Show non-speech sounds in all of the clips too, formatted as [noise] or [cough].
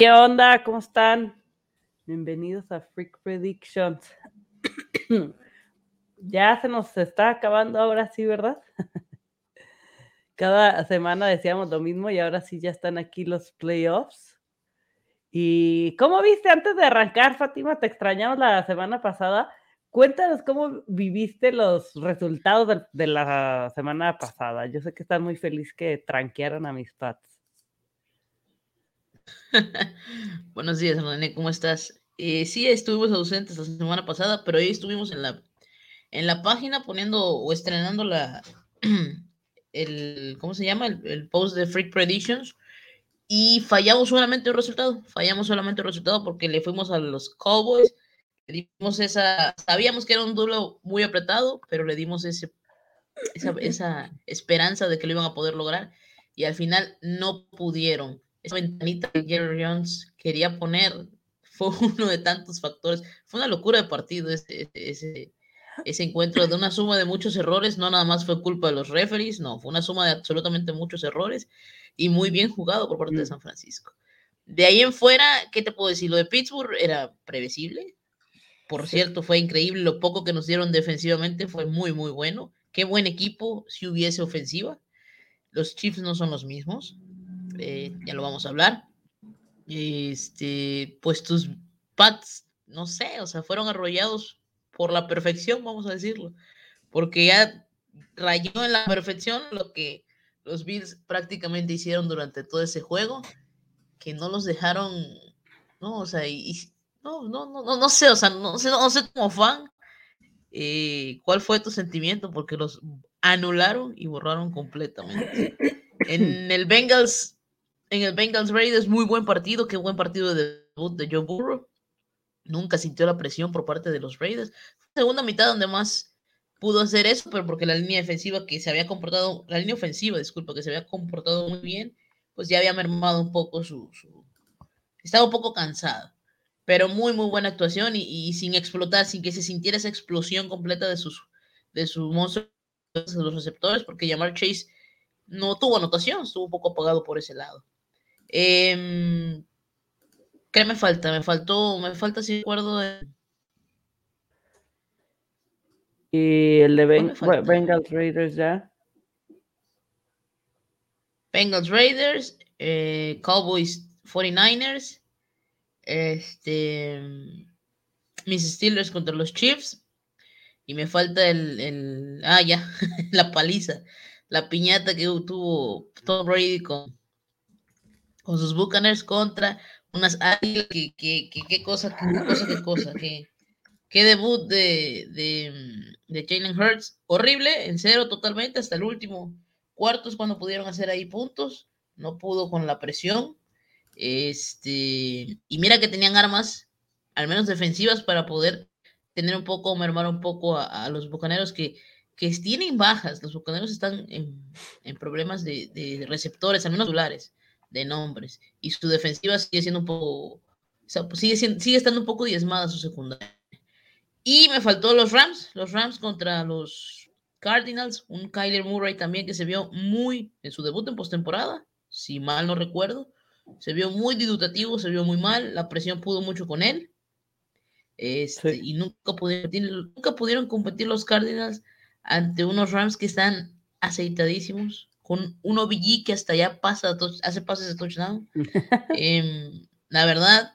¿Qué onda? ¿Cómo están? Bienvenidos a Freak Predictions. [clears throat] ya se nos está acabando ahora sí, ¿verdad? [laughs] Cada semana decíamos lo mismo y ahora sí ya están aquí los playoffs. ¿Y cómo viste antes de arrancar, Fátima? Te extrañamos la semana pasada. Cuéntanos cómo viviste los resultados de, la semana pasada. Yo sé que estás muy feliz que tranquearon a mis Pats. [laughs] Buenos días, René, ¿cómo estás? Eh, sí, estuvimos ausentes la semana pasada, pero hoy estuvimos en la, en la página poniendo o estrenando la, [clears throat] el, ¿cómo se llama? El, post de Freak Predictions y fallamos solamente un resultado, fallamos solamente un resultado porque le fuimos a los Cowboys, le dimos esa, sabíamos que era un duelo muy apretado, pero le dimos ese, esa, [laughs] esa esperanza de que lo iban a poder lograr y al final no pudieron esa ventanita que Jerry Jones quería poner [laughs] fue uno de tantos factores. Fue una locura de partido ese, ese, ese encuentro de una suma de muchos errores. No nada más fue culpa de los referees, no, fue una suma de absolutamente muchos errores y muy bien jugado por parte de mm. San Francisco. De ahí en fuera, ¿qué te puedo decir? Lo de Pittsburgh era previsible. Por cierto, fue increíble lo poco que nos dieron defensivamente, fue muy, muy bueno. Qué buen equipo si hubiese ofensiva. Los Chiefs no son los mismos. Eh, ya lo vamos a hablar. Este, pues tus Pats, no sé, o sea, fueron arrollados por la perfección, vamos a decirlo, porque ya rayó en la perfección lo que los Bills prácticamente hicieron durante todo ese juego, que no los dejaron, no, o sea, y, no, no, no, no, sé, o sea, no sé, no sé como fan, eh, cuál fue tu sentimiento, porque los anularon y borraron completamente. [coughs] En el Bengals en el Bengals Raiders, muy buen partido, qué buen partido de debut de Joe Burrow. Nunca sintió la presión por parte de los Raiders. Segunda mitad donde más pudo hacer eso, pero porque la línea defensiva que se había comportado, la línea ofensiva, disculpa, que se había comportado muy bien, pues ya había mermado un poco su, estaba un poco cansado. Pero muy, muy buena actuación y, sin explotar, sin que se sintiera esa explosión completa de sus de su monstruo de los receptores, porque Jamar Chase no tuvo anotación, estuvo un poco apagado por ese lado. Eh, ¿Qué me falta? Me faltó, me falta si recuerdo. De... Y el de Bengals Raiders ya. Bengals Raiders, eh, Cowboys 49ers, este, mis Steelers contra los Chiefs. Y me falta el, el ah, ya, [laughs] la paliza, la piñata que tuvo Tom Brady con, con sus Buccaneers contra unas águilas. Que, qué cosa, qué cosa, qué cosa. Qué, debut de, de, de Jalen Hurts. Horrible, en cero totalmente, hasta el último cuarto es cuando pudieron hacer ahí puntos. No pudo con la presión. Este, y mira que tenían armas, al menos defensivas, para poder tener un poco, mermar un poco a, los bucaneros que, que tienen bajas. Los bucaneros están en, en problemas de, de, receptores, al menos titulares de nombres. Y su defensiva sigue siendo un poco. Pues, sigue, sigue estando un poco diezmada su secundaria. Y me faltó los Rams, los Rams contra los Cardinals, un Kyler Murray también que se vio muy en su debut en postemporada, si mal no recuerdo, se vio muy dudativo, se vio muy mal, la presión pudo mucho con él. Este, Y nunca pudieron, nunca pudieron competir los Cardinals ante unos Rams que están aceitadísimos, con un OBG que hasta ya pasa, hace pases de touchdown. [laughs] Em, la verdad,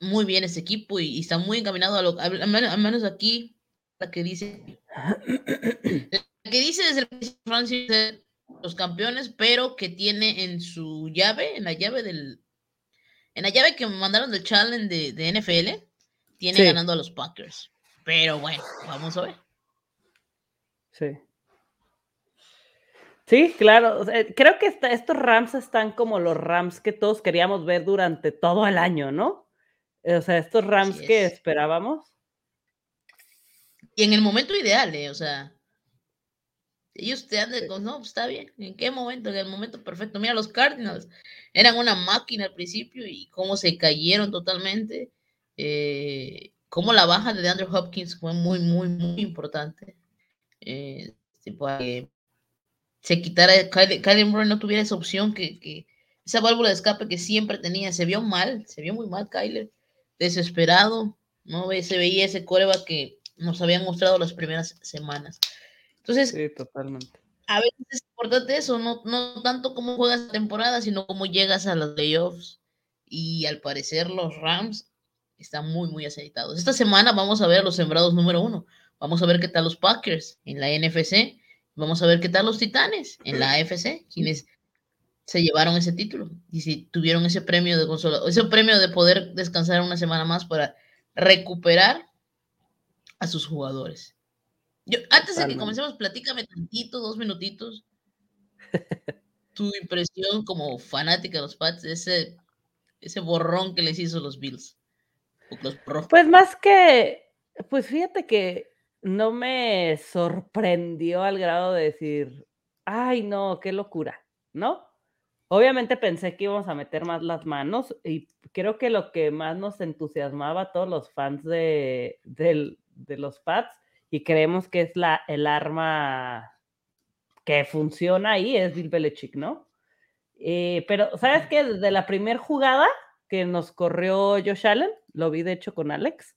muy bien ese equipo y, está muy encaminado a lo al, menos, aquí, la que dice, la que dice desde el Francia los campeones, pero que tiene en su llave, en la llave del, en la llave que me mandaron del challenge de, de NFL, tiene ganando a los Packers. Pero bueno, vamos a ver. Sí. Sí, claro. creo que estos Rams están como los Rams que todos queríamos ver durante todo el año, ¿no? O sea, estos Rams que esperábamos. Y en el momento ideal, ¿eh? O sea, ellos te han de, no, pues, está bien. ¿En qué momento? En el momento perfecto. Mira, los Cardinals eran una máquina al principio y cómo se cayeron totalmente. Eh, cómo la baja de DeAndre Hopkins fue muy, muy, muy importante. Eh, tipo, se quitara, Kylie, Murray no tuviera esa opción que, esa válvula de escape que siempre tenía. Se vio mal, se vio muy mal Kyler, desesperado, ¿no? Se veía ese coreba que nos habían mostrado las primeras semanas. Entonces, sí, totalmente. A veces es importante eso, no, no tanto cómo juegas la temporada, sino cómo llegas a los playoffs. Y al parecer los Rams están muy, muy aceitados. Esta semana vamos a ver los sembrados número uno. Vamos a ver qué tal los Packers en la NFC. Vamos a ver qué tal los Titanes en la AFC, quienes se llevaron ese título y si tuvieron ese premio de consola, ese premio de poder descansar una semana más para recuperar a sus jugadores. Yo, antes de que comencemos, platícame tantito, dos minutitos, [laughs] tu impresión como fanática de los Pats, ese, ese borrón que les hizo los Bills. pues más que, pues fíjate que no me sorprendió al grado de decir, ay no, qué locura, ¿no? Obviamente pensé que íbamos a meter más las manos y creo que lo que más nos entusiasmaba a todos los fans de, de los Pats y creemos que es la, el arma que funciona ahí, es Bill Belichick, ¿no? Eh, pero, ¿sabes qué? Desde la primera jugada que nos corrió Josh Allen, lo vi de hecho con Alex,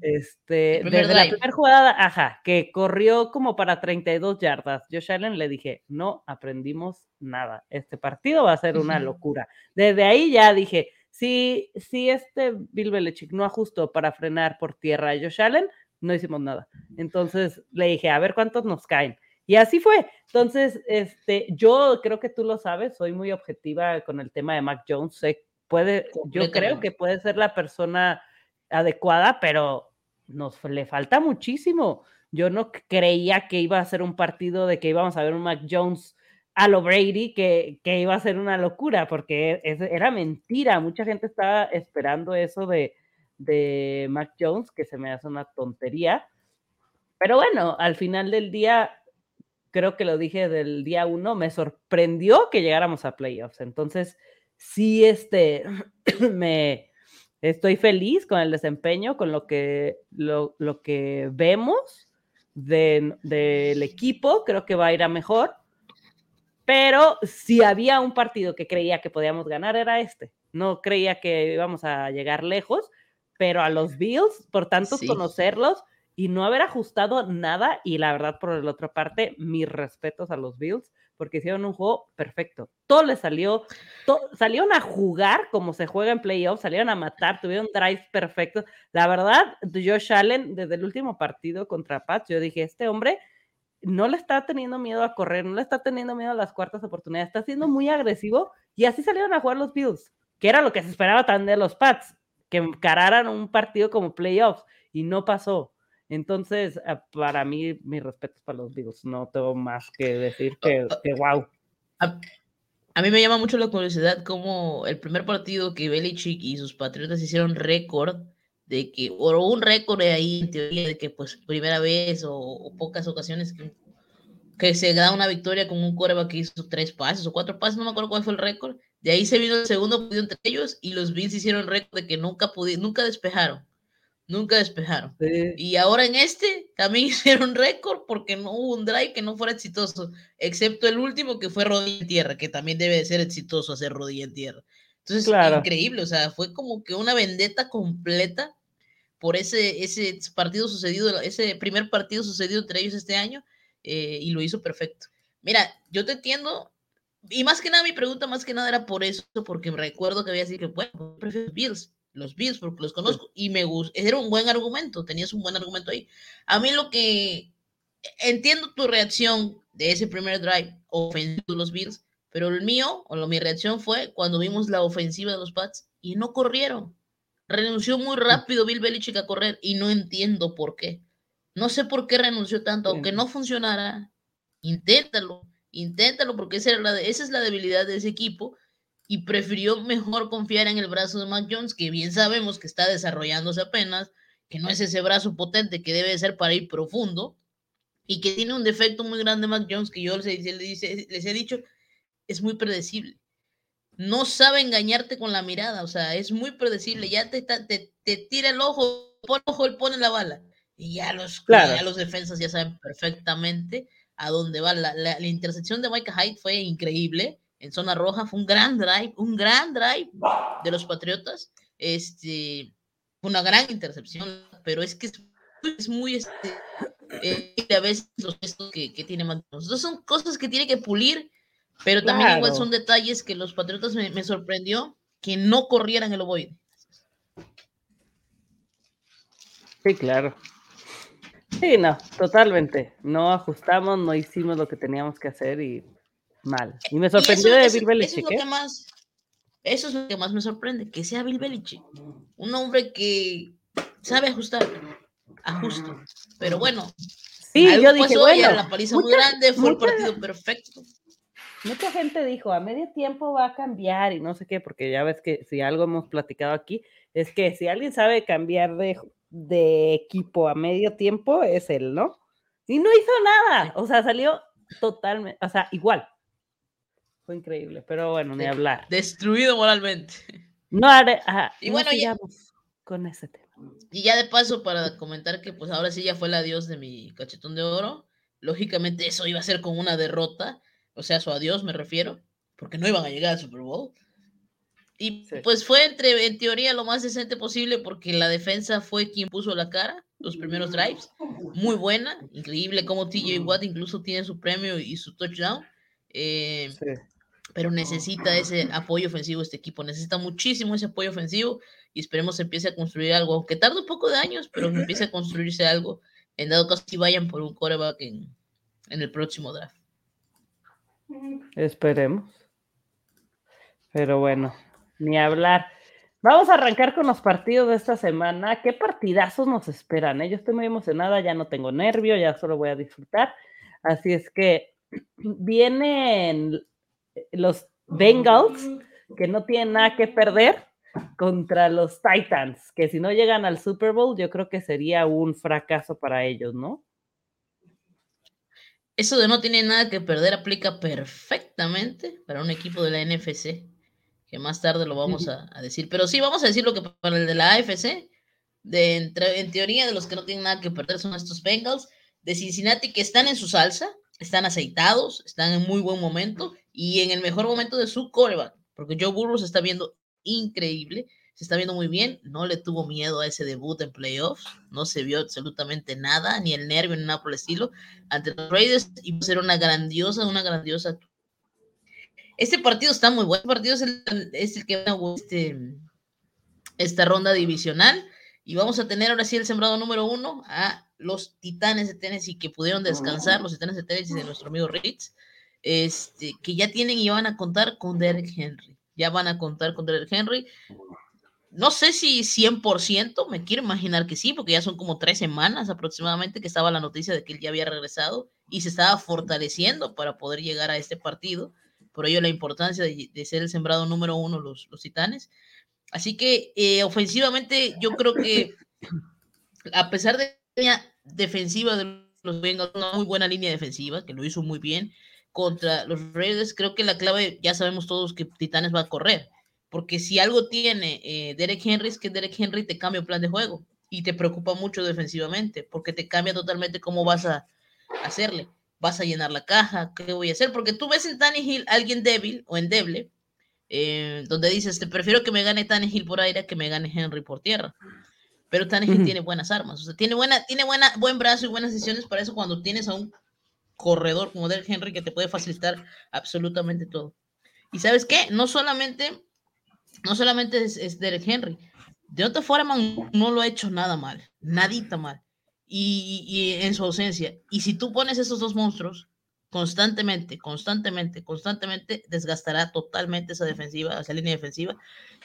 este, desde la primera jugada, ajá, que corrió como para 32 yardas, Josh Allen le dije, no aprendimos nada, este partido va a ser una locura. Desde ahí ya dije, si, si este Bill Belichick no ajustó para frenar por tierra a Josh Allen, no hicimos nada. Entonces le dije, a ver cuántos nos caen. Y así fue. Entonces, este, yo creo que tú lo sabes, soy muy objetiva con el tema de Mac Jones. Sé, puede, yo creo que puede ser la persona adecuada, pero nos le falta muchísimo. Yo no creía que iba a ser un partido de que íbamos a ver un Mac Jones a lo Brady, que, que iba a ser una locura, porque era mentira. Mucha gente estaba esperando eso de, de Mac Jones, que se me hace una tontería. Pero bueno, al final del día, creo que lo dije del día uno, me sorprendió que llegáramos a playoffs. Entonces, sí, este, [clears throat] me estoy feliz con el desempeño, con lo que, lo, que vemos del equipo, creo que va a ir a mejor. Pero si había un partido que creía que podíamos ganar, era este. No creía que íbamos a llegar lejos pero a los Bills, por tanto conocerlos y no haber ajustado nada, y la verdad, por la otra parte, mis respetos a los Bills, porque hicieron un juego perfecto. Todo les salió, salieron a jugar como se juega en playoffs, salieron a matar, tuvieron drives perfectos. La verdad, Josh Allen, desde el último partido contra Pats, yo dije, este hombre no le está teniendo miedo a correr, no le está teniendo miedo a las cuartas oportunidades, está siendo muy agresivo y así salieron a jugar los Bills, que era lo que se esperaba también de los Pats que encararan un partido como playoffs y no pasó. Entonces, ah, para mí, mis respetos para los Bills. No tengo más que decir que, que wow. A, a, mí me llama mucho la curiosidad cómo el primer partido que Belichick y sus Patriotas hicieron récord de que, o un récord ahí en teoría de que pues primera vez o, pocas ocasiones que, que, se da una victoria con un coreback que hizo tres pases o cuatro pases, no me acuerdo cuál fue el récord, de ahí se vino el segundo partido entre ellos y los Bills hicieron récord de que nunca nunca despejaron. Nunca despejaron. Y ahora en este también [laughs] hicieron récord porque no hubo un drive que no fuera exitoso, excepto el último que fue rodilla en tierra, que también debe de ser exitoso hacer rodilla en tierra. Entonces, increíble, o sea, fue como que una vendetta completa por ese, ese partido sucedido, ese primer partido sucedido entre ellos este año, eh, y lo hizo perfecto. Mira, yo te entiendo y más que nada, mi pregunta más que nada era por eso, porque me recuerdo que había dicho que, bueno, prefiero los Bills, los Bills, porque los conozco, y me gusta, era un buen argumento, tenías un buen argumento ahí. A mí lo que, entiendo tu reacción de ese primer drive ofensivo de los Bills, pero el mío, o lo, mi reacción fue cuando vimos la ofensiva de los Pats y no corrieron. Renunció muy rápido Bill Belichick a correr y no entiendo por qué. No sé por qué renunció tanto, aunque no funcionara, inténtalo Inténtalo porque esa, es la debilidad de ese equipo y prefirió mejor confiar en el brazo de Mac Jones, que bien sabemos que está desarrollándose apenas, que no es ese brazo potente que debe ser para ir profundo y que tiene un defecto muy grande Mac Jones que yo les, les he dicho, es muy predecible. No sabe engañarte con la mirada, o sea, es muy predecible. Ya te, te, te tira el ojo, por ojo, él pone la bala. Y ya los, ya los defensas ya saben perfectamente a dónde va. La, la, intersección de Micah Hyde fue increíble. En zona roja. Fue un gran drive, un gran drive de los Patriotas. Este, fue una gran intercepción, pero es que es, muy, este, eh, a veces los gestos que, que tiene Entonces son cosas que tiene que pulir, pero también igual son detalles que los Patriotas me, me sorprendió que no corrieran el ovoide. Sí, claro. Sí, no, totalmente. No ajustamos, no hicimos lo que teníamos que hacer y mal. Y me sorprendió de Bill Belichick. Eso es, lo ¿eh? que más, eso es lo que más me sorprende, que sea Bill Belichick. Un hombre que sabe ajustar, ajusto. Pero bueno, sí, yo dije, bueno, la paliza muy grande, fue el partido perfecto. Mucha gente dijo, a medio tiempo va a cambiar y no sé qué, porque ya ves que si algo hemos platicado aquí, es que si alguien sabe cambiar de de equipo a medio tiempo es él, ¿no? Y no hizo nada, o sea, salió totalmente, o sea, igual. Fue increíble, pero bueno, ni hablar. Destruido moralmente. No haré, y bueno, ya, con ese tema. Y ya de paso, para comentar que pues ahora sí ya fue el adiós de mi cachetón de oro, lógicamente eso iba a ser con una derrota, o sea, su adiós me refiero, porque no iban a llegar al Super Bowl. Y pues fue entre, en teoría, lo más decente posible porque la defensa fue quien puso la cara, los primeros drives. Muy buena, increíble como TJ Watt incluso tiene su premio y su touchdown. Eh, pero necesita ese apoyo ofensivo este equipo, necesita muchísimo ese apoyo ofensivo y esperemos que empiece a construir algo, aunque tarde un poco de años, pero que empiece a [laughs] construirse algo en dado caso que vayan por un coreback en, en el próximo draft. Esperemos. Pero bueno, ni hablar. Vamos a arrancar con los partidos de esta semana. ¿Qué partidazos nos esperan? Eh? Yo estoy muy emocionada, ya no tengo nervio, ya solo voy a disfrutar. Así es que [clears throat] vienen los Bengals, que no tienen nada que perder, contra los Titans, que si no llegan al Super Bowl, yo creo que sería un fracaso para ellos, ¿no? Eso de no tiene nada que perder aplica perfectamente para un equipo de la NFC que más tarde lo vamos a, decir. Pero sí, vamos a decir lo que para el de la AFC, de, entre, en teoría de los que no tienen nada que perder son estos Bengals de Cincinnati que están en su salsa, están aceitados, están en muy buen momento y en el mejor momento de su coreback, porque Joe Burrow se está viendo increíble, se está viendo muy bien, no le tuvo miedo a ese debut en playoffs, no se vio absolutamente nada, ni el nervio, ni nada por el estilo, ante los Raiders y va a ser una grandiosa, una grandiosa este partido está muy bueno. Este partido es el, es el que va a este, esta ronda divisional. Y vamos a tener ahora sí el sembrado número uno a los Titanes de Tennessee que pudieron descansar, los Titanes de Tennessee de nuestro amigo Ritz, este, que ya tienen y van a contar con Derek Henry. Ya van a contar con Derek Henry. No sé si 100%, me quiero imaginar que sí, porque ya son como tres semanas aproximadamente que estaba la noticia de que él ya había regresado y se estaba fortaleciendo para poder llegar a este partido por ello la importancia de, ser el sembrado número uno los, los Titanes. Así que eh, ofensivamente yo creo que a pesar de la defensiva de los Bengals, una muy buena línea defensiva, que lo hizo muy bien contra los Raiders, creo que la clave, ya sabemos todos que Titanes va a correr, porque si algo tiene eh, Derek Henry es que Derek Henry te cambia el plan de juego y te preocupa mucho defensivamente, porque te cambia totalmente cómo vas a hacerle vas a llenar la caja, ¿qué voy a hacer? Porque tú ves en Hill alguien débil o endeble, eh, donde dices, te prefiero que me gane Hill por aire que me gane Henry por tierra. Pero Tannehill tiene buenas armas, o sea, tiene, buena, tiene buena, buen brazo y buenas decisiones para eso cuando tienes a un corredor como Derek Henry que te puede facilitar absolutamente todo. Y sabes qué, no solamente, no solamente es, es Derek Henry, de otra forma no lo ha hecho nada mal, nadita mal. Y, en su ausencia. Y si tú pones esos dos monstruos constantemente, constantemente, constantemente, desgastará totalmente esa defensiva, esa línea defensiva,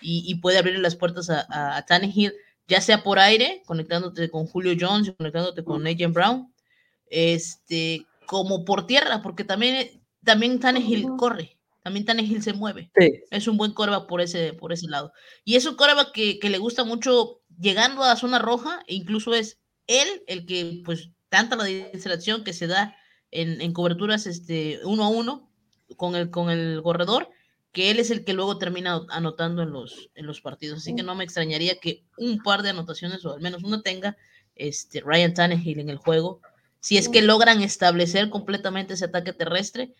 y, puede abrir las puertas a, a, Tannehill, ya sea por aire, conectándote con Julio Jones, conectándote con Agent Brown, este, como por tierra, porque también, también Tannehill corre, también Tannehill se mueve. Es un buen coreback por ese, por ese lado. Y es un coreback que, que le gusta mucho llegando a la zona roja, e incluso es él el que, pues, tanta la distracción que se da en, coberturas este, uno a uno con el, con el corredor, que él es el que luego termina anotando en los, en los partidos. Así que no me extrañaría que un par de anotaciones, o al menos uno tenga este, Ryan Tannehill en el juego. Si es que logran establecer completamente ese ataque terrestre,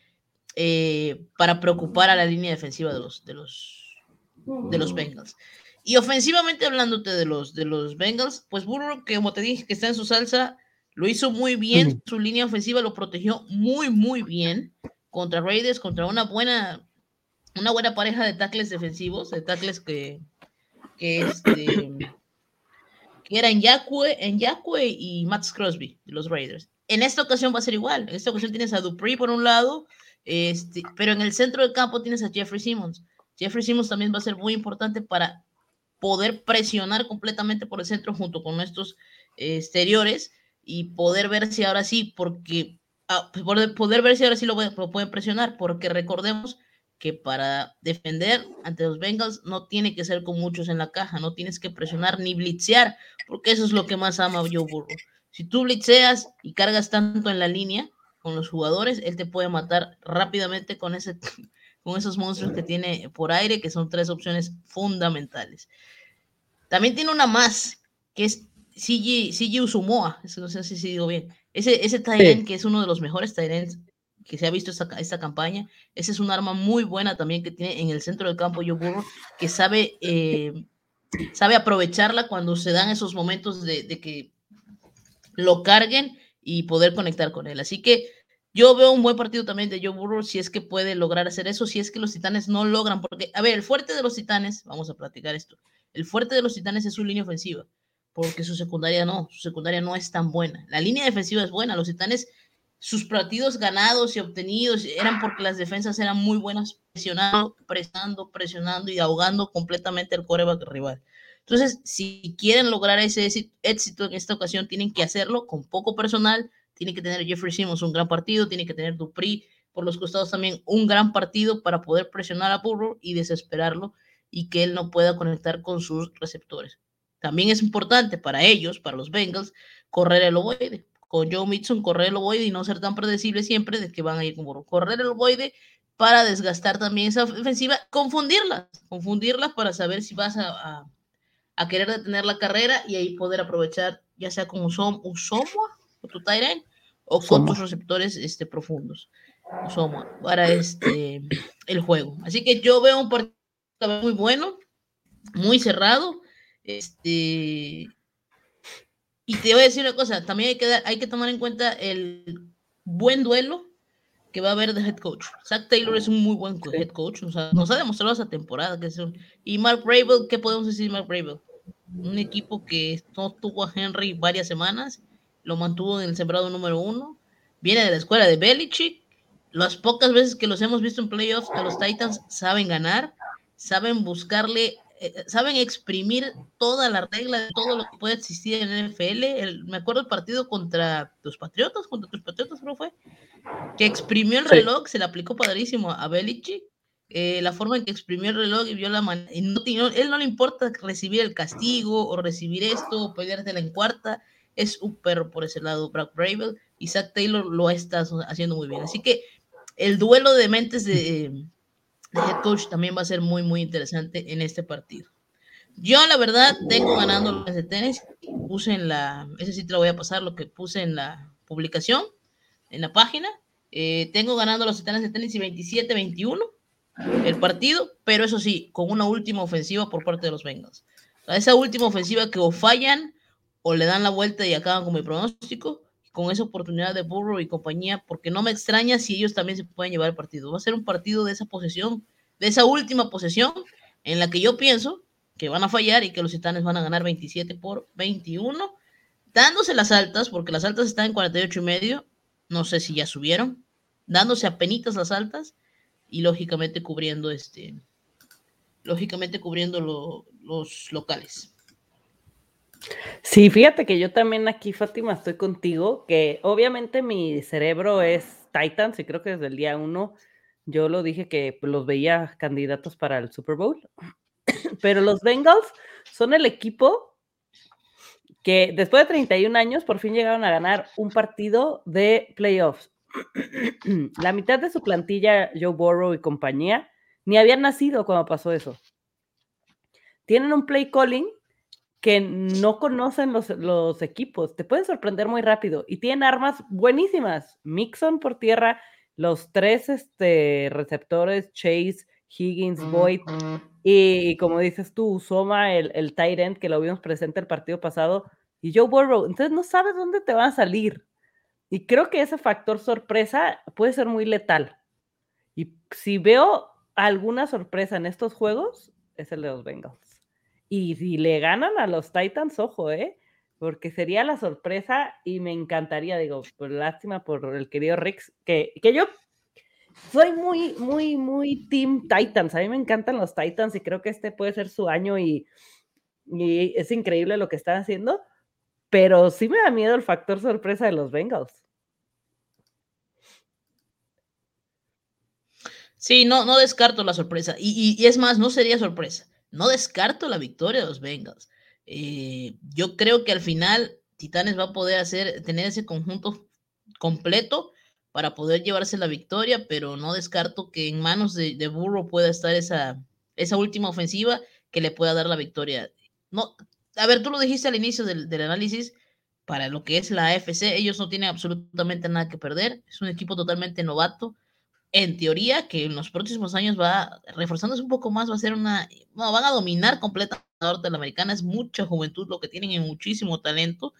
eh, para preocupar a la línea defensiva de los, de los, de los Bengals. Y ofensivamente hablándote de los, de los Bengals, pues Burrow, que como te dije, que está en su salsa, lo hizo muy bien, su línea ofensiva lo protegió muy, muy bien contra Raiders, contra una buena, una buena pareja de tackles defensivos, de tackles que, que, este, que eran en Yacue y Max Crosby, de los Raiders. En esta ocasión va a ser igual, en esta ocasión tienes a Dupree por un lado, este, pero en el centro del campo tienes a Jeffrey Simmons. Jeffrey Simmons también va a ser muy importante para poder presionar completamente por el centro junto con estos eh, exteriores y poder ver si ahora sí, porque ah, poder, ver si ahora sí lo, pueden presionar, porque recordemos que para defender ante los Bengals no tiene que ser con muchos en la caja, no tienes que presionar ni blitzear, porque eso es lo que más ama Joe Burrow. Si tú blitzeas y cargas tanto en la línea con los jugadores, él te puede matar rápidamente con, ese, [laughs] con esos monstruos que tiene por aire, que son tres opciones fundamentales. También tiene una más, que es CG, Usumoa, no sé si digo bien. Ese, ese que es uno de los mejores Tyrants que se ha visto esta, esta campaña, ese es un arma muy buena también que tiene en el centro del campo Joe Burrow, que sabe, eh, sabe aprovecharla cuando se dan esos momentos de, de, que lo carguen y poder conectar con él. Así que yo veo un buen partido también de Joe Burrow si es que puede lograr hacer eso, si es que los titanes no logran, porque, a ver, el fuerte de los titanes, vamos a platicar esto, el fuerte de los titanes es su línea ofensiva porque su secundaria no, su secundaria no es tan buena. La línea defensiva es buena, los titanes, sus partidos ganados y obtenidos eran porque las defensas eran muy buenas, presionando, presionando, presionando y ahogando completamente el coreback rival. Entonces, si quieren lograr ese éxito en esta ocasión, tienen que hacerlo con poco personal, tiene que tener Jeffrey Simmons un gran partido, tiene que tener Dupri por los costados también un gran partido para poder presionar a Burrow y desesperarlo y que él no pueda conectar con sus receptores. También es importante para ellos, para los Bengals, correr el ovoide. Con Joe Mixon, correr el ovoide y no ser tan predecible siempre de que van a ir como correr el ovoide para desgastar también esa ofensiva, confundirlas, confundirlas para saber si vas a, querer detener la carrera y ahí poder aprovechar, ya sea con Usoma o tu Tyren, o con tus receptores este, profundos, Usoma, para este, el juego. Así que yo veo un partido muy bueno, muy cerrado, este, y te voy a decir una cosa, también hay que, hay que tomar en cuenta el buen duelo que va a haber de head coach. Zach Taylor es un muy buen head coach, nos ha demostrado esa temporada. Que es y Mark Bravel, ¿qué podemos decir Mark Bravel? Un equipo que no tuvo a Henry varias semanas, lo mantuvo en el sembrado número uno, viene de la escuela de Belichick. Las pocas veces que los hemos visto en playoffs, a los Titans saben ganar, saben buscarle saben exprimir toda la regla de todo lo que puede existir en el NFL. me acuerdo el partido contra los Patriotas, contra tus Patriotas, ¿cómo fue? Que exprimió el reloj, se le aplicó padrísimo a Belichick. Eh, la forma en que exprimió el reloj y vio la manera. No, él no le importa recibir el castigo o recibir esto o peleártela en cuarta. Es un perro por ese lado, Brad Bravel. Y Zach Taylor lo está haciendo muy bien. Así que el duelo de mentes de, de head coach también va a ser muy, muy interesante en este partido. Yo, la verdad, tengo ganando los de tenis. Puse en la, ese sí te lo voy a pasar, lo que puse en la publicación, en la página. Eh, tengo ganando los titanes de tenis y 27-21 el partido, pero eso sí, con una última ofensiva por parte de los Bengals. esa última ofensiva que o fallan o le dan la vuelta y acaban con mi pronóstico, con esa oportunidad de Burrow y compañía, porque no me extraña si ellos también se pueden llevar el partido. Va a ser un partido de esa posesión, de esa última posesión, en la que yo pienso que van a fallar y que los titanes van a ganar 27 por 21, dándose las altas, porque las altas están en 48 y medio, no sé si ya subieron, dándose a penitas las altas y lógicamente cubriendo este, lógicamente cubriendo los locales. Sí, fíjate que yo también aquí, Fátima, estoy contigo, que obviamente mi cerebro es Titans y creo que desde el día uno yo lo dije que los veía candidatos para el Super Bowl, [coughs] pero los Bengals son el equipo que después de 31 años por fin llegaron a ganar un partido de playoffs. [coughs] La mitad de su plantilla, Joe Burrow y compañía, ni habían nacido cuando pasó eso. Tienen un play calling que no conocen los, equipos. Te pueden sorprender muy rápido y tienen armas buenísimas. Mixon por tierra, los tres este, receptores, Chase, Higgins, Boyd, y, como dices tú, Soma, el, el tight end que lo vimos presente el partido pasado, y Joe Burrow. Entonces no sabes dónde te van a salir. Y creo que ese factor sorpresa puede ser muy letal. Y si veo alguna sorpresa en estos juegos, es el de los Bengals. Y si le ganan a los Titans, ojo, ¿eh? Porque sería la sorpresa y me encantaría, digo, pues lástima por el querido Rix, que, que yo soy muy, muy, muy Team Titans. A mí me encantan los Titans y creo que este puede ser su año y, y es increíble lo que están haciendo, pero sí me da miedo el factor sorpresa de los Bengals. Sí, no, no descarto la sorpresa. Y, es más, no sería sorpresa. No descarto la victoria de los Bengals. Eh, yo creo que al final Titanes va a poder hacer, tener ese conjunto completo para poder llevarse la victoria, pero no descarto que en manos de, Burro pueda estar esa, esa última ofensiva que le pueda dar la victoria. No, a ver, tú lo dijiste al inicio del, del análisis, para lo que es la AFC, ellos no tienen absolutamente nada que perder, es un equipo totalmente novato, en teoría, que en los próximos años va reforzándose un poco más, va a ser una, no, van a dominar completamente la americana, es mucha juventud lo que tienen y muchísimo talento,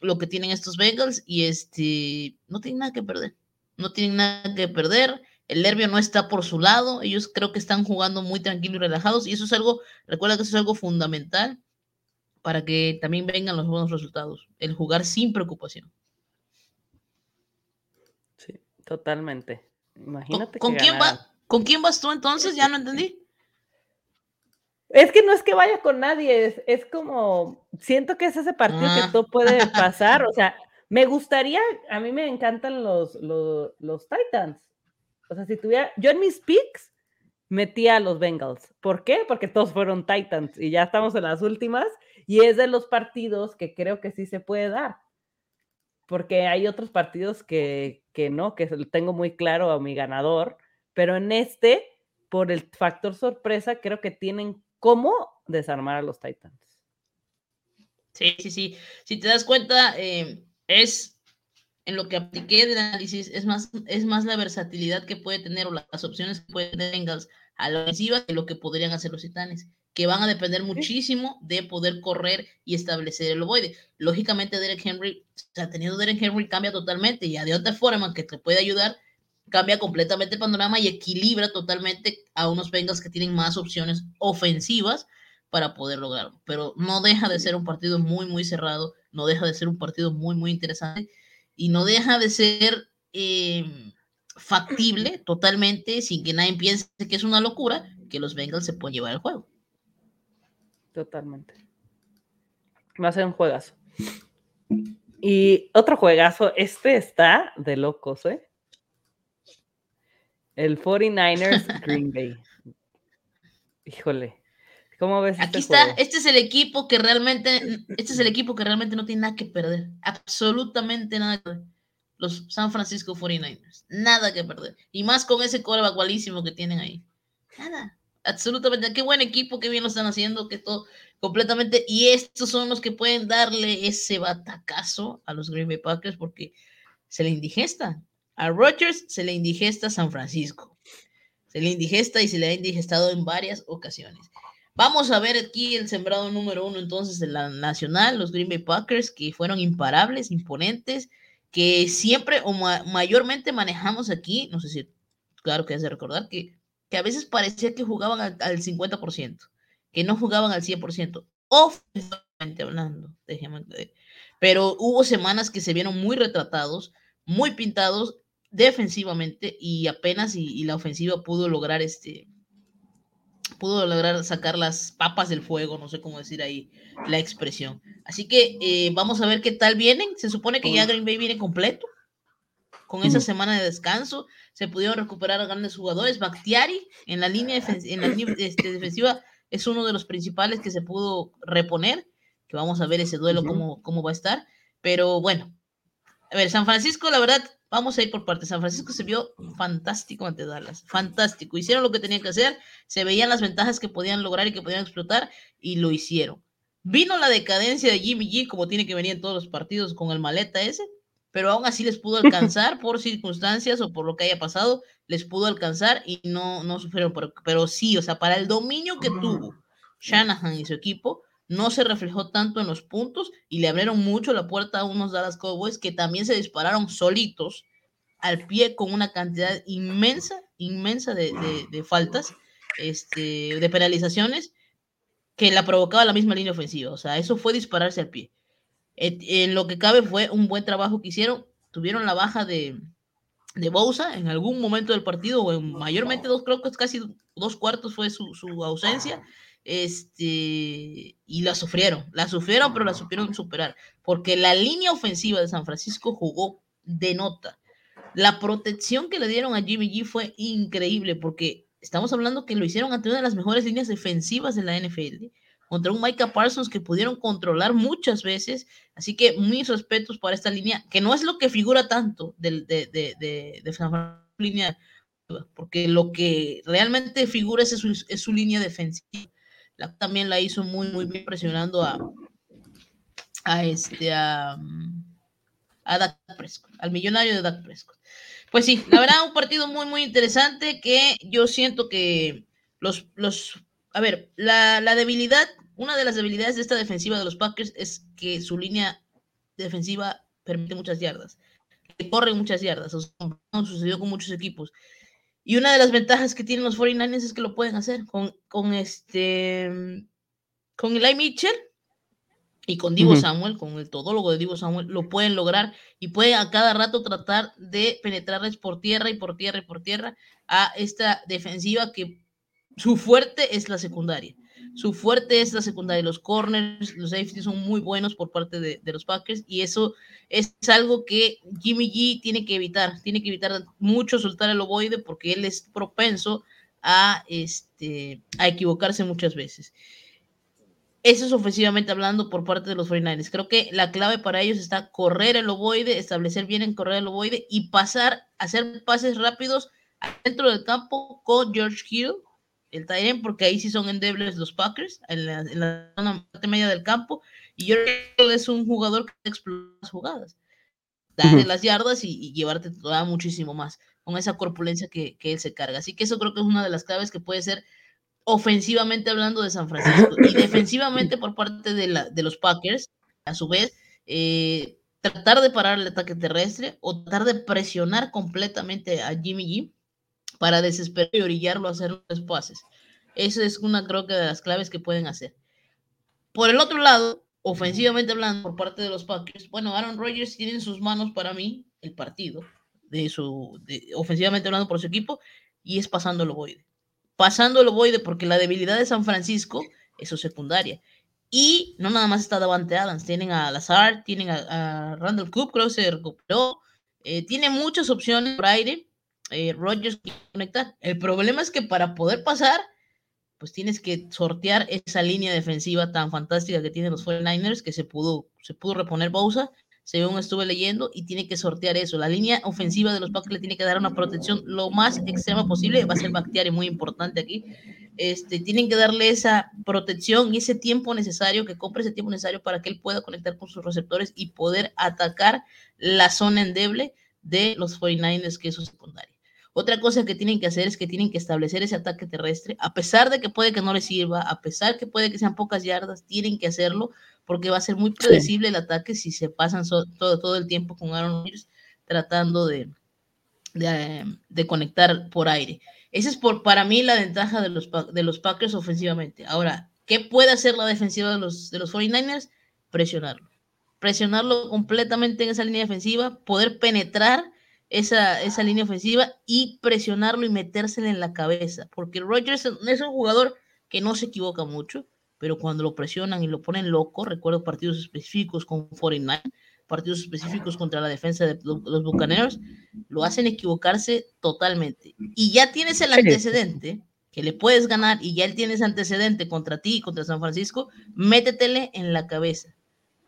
lo que tienen estos Bengals y este, no tienen nada que perder, no tienen nada que perder, el nervio no está por su lado, ellos creo que están jugando muy tranquilos y relajados y eso es algo, recuerda que eso es algo fundamental para que también vengan los buenos resultados, el jugar sin preocupación. Sí, totalmente. Imagínate. ¿Con, quién, va, ¿Con quién vas tú entonces? Ya no entendí. Es que no es que vaya con nadie, es, como, siento que es ese partido que ah. todo puede [laughs] pasar, o sea, me gustaría, a mí me encantan los, los, los, Titans, o sea, si tuviera, yo en mis picks metía a los Bengals, ¿por qué? Porque todos fueron Titans y ya estamos en las últimas y es de los partidos que creo que sí se puede dar, porque hay otros partidos que, no, que tengo muy claro a mi ganador, pero en este, por el factor sorpresa, creo que tienen cómo desarmar a los Titans. Sí, sí, sí. Si te das cuenta, eh, es en lo que apliqué de análisis, es más, es más la versatilidad que puede tener o las opciones que puede tener a la ofensiva que lo que podrían hacer los Titanes, que van a depender muchísimo de poder correr y establecer el ovoide. Lógicamente, Derek Henry, o sea, teniendo Derek Henry cambia totalmente y a de otra forma que te puede ayudar, cambia completamente el panorama y equilibra totalmente a unos Bengals que tienen más opciones ofensivas para poder lograrlo. Pero no deja de ser un partido muy, muy cerrado, no deja de ser un partido muy, muy interesante y no deja de ser em, factible totalmente, sin que nadie piense que es una locura, que los Bengals se puedan llevar el juego. Totalmente. Va a ser un juegazo. Y otro juegazo, este está de locos, ¿eh? El 49ers [laughs] Green Bay. Híjole. ¿Cómo ves? Aquí este está, este es el equipo que realmente, este es el equipo que realmente no tiene nada que perder. Absolutamente nada que perder. Los San Francisco 49ers. Nada que perder. Y más con ese coreback gualísimo que tienen ahí. Nada. Absolutamente. Qué buen equipo, qué bien lo están haciendo, que todo completamente. Y estos son los que pueden darle ese batacazo a los Green Bay Packers porque se le indigesta. A Rodgers se le indigesta San Francisco. Se le indigesta y se le ha indigestado en varias ocasiones. Vamos a ver aquí el sembrado número uno entonces de la nacional, los Green Bay Packers, que fueron imparables, imponentes, que siempre o mayormente manejamos aquí, no sé si, claro que has de recordar, que, que a veces parecía que jugaban al, al 50%, que no jugaban al 100%, ofensivamente hablando, déjeme, pero hubo semanas que se vieron muy retratados, muy pintados defensivamente y apenas y, la ofensiva pudo lograr este pudo lograr sacar las papas del fuego, no sé cómo decir ahí la expresión. Así que eh, vamos a ver qué tal vienen. Se supone que ya Green Bay viene completo. Con esa semana de descanso se pudieron recuperar a grandes jugadores. Bactiari en la línea, en la este, defensiva es uno de los principales que se pudo reponer. Que vamos a ver ese duelo cómo, cómo va a estar. Pero bueno, a ver, San Francisco, la verdad, Vamos a ir por partes. San Francisco se vio fantástico ante Dallas. Fantástico. Hicieron lo que tenían que hacer. Se veían las ventajas que podían lograr y que podían explotar y lo hicieron. Vino la decadencia de Jimmy G, como tiene que venir en todos los partidos con el maleta ese. Pero aún así les pudo alcanzar por circunstancias o por lo que haya pasado, les pudo alcanzar y no, no sufrieron. Pero, pero sí, o sea, para el dominio que tuvo Shanahan y su equipo, no se reflejó tanto en los puntos y le abrieron mucho la puerta a unos Dallas Cowboys que también se dispararon solitos al pie con una cantidad inmensa, inmensa de, faltas, este, de penalizaciones que la provocaba la misma línea ofensiva. O sea, eso fue dispararse al pie. En lo que cabe fue un buen trabajo que hicieron. Tuvieron la baja de, de Bousa en algún momento del partido, o en mayormente dos, creo que casi dos cuartos fue su, su ausencia este, y la sufrieron, la sufrieron, pero la supieron superar, porque la línea ofensiva de San Francisco jugó de nota. La protección que le dieron a Jimmy G fue increíble, porque estamos hablando que lo hicieron ante una de las mejores líneas defensivas de la NFL, contra un Micah Parsons que pudieron controlar muchas veces, así que mis respetos para esta línea, que no es lo que figura tanto de, de, de, de, San línea, porque lo que realmente figura es su, es su línea defensiva también la hizo muy, muy bien presionando a, a este, a, a Dak Prescott, al millonario de Dak Prescott. Pues sí, la verdad, un partido muy, muy interesante que yo siento que los, los, a ver, la, la debilidad, una de las debilidades de esta defensiva de los Packers es que su línea defensiva permite muchas yardas, que corren muchas yardas, eso sucedió con muchos equipos. Y una de las ventajas que tienen los 49ers es que lo pueden hacer con, con este con Eli Mitchell y con Divo Samuel, con el todólogo de Divo Samuel, lo pueden lograr y pueden a cada rato tratar de penetrarles por tierra y por tierra y por tierra a esta defensiva que su fuerte es la secundaria. Su fuerte es la secundaria. Los corners, los safeties son muy buenos por parte de, los Packers y eso es algo que Jimmy G tiene que evitar. Tiene que evitar mucho soltar el ovoide porque él es propenso a, este, a equivocarse muchas veces. Eso es ofensivamente hablando por parte de los 49ers. Creo que la clave para ellos está correr el ovoide, establecer bien en correr el ovoide y pasar, hacer pases rápidos dentro del campo con George Hill el Tyrion, porque ahí sí son endebles los Packers, en la, en la zona media del campo, y yo creo que es un jugador que explota las jugadas, darle las yardas y, llevarte toda muchísimo más, con esa corpulencia que, que, él se carga. Así que eso creo que es una de las claves que puede ser ofensivamente hablando de San Francisco y defensivamente por parte de, la, de los Packers, a su vez, eh, tratar de parar el ataque terrestre o tratar de presionar completamente a Jimmy G para desesperar y orillarlo a hacer los pases. Esa es una, creo que, de las claves que pueden hacer. Por el otro lado, ofensivamente hablando, por parte de los Packers, bueno, Aaron Rodgers tiene en sus manos para mí el partido, de su, ofensivamente hablando por su equipo, y es pasando el ovoide. Pasando el ovoide porque la debilidad de San Francisco es su secundaria. Y no nada más está Davante Adams, tienen a Lazar, tienen a, Randall Coop, creo que se recuperó, eh, tiene muchas opciones por aire eh, Rogers conectar. El problema es que para poder pasar, pues tienes que sortear esa línea defensiva tan fantástica que tienen los 49ers, que se pudo, se pudo reponer Bousa, según estuve leyendo, y tiene que sortear eso. La línea ofensiva de los Packers le tiene que dar una protección lo más extrema posible. Va a ser Bactiari muy importante aquí. Este, tienen que darle esa protección y ese tiempo necesario, que compre ese tiempo necesario para que él pueda conectar con sus receptores y poder atacar la zona endeble de los 49ers, que es su secundaria. Otra cosa que tienen que hacer es que tienen que establecer ese ataque terrestre, a pesar de que puede que no les sirva, a pesar que puede que sean pocas yardas, tienen que hacerlo porque va a ser muy predecible el ataque si se pasan todo, todo el tiempo con Aaron Rodgers tratando de, de, conectar por aire. Esa es por, para mí la ventaja de los, de los Packers ofensivamente. Ahora, ¿qué puede hacer la defensiva de los, de los 49ers? Presionarlo. Presionarlo completamente en esa línea defensiva, poder penetrar esa, esa línea ofensiva y presionarlo y metérselo en la cabeza, porque Rodgers es un jugador que no se equivoca mucho, pero cuando lo presionan y lo ponen loco, recuerdo partidos específicos con 49, partidos específicos contra la defensa de los Bucaneros, lo hacen equivocarse totalmente. Y ya tienes el antecedente que le puedes ganar y ya él tiene ese antecedente contra ti y contra San Francisco, métetele en la cabeza.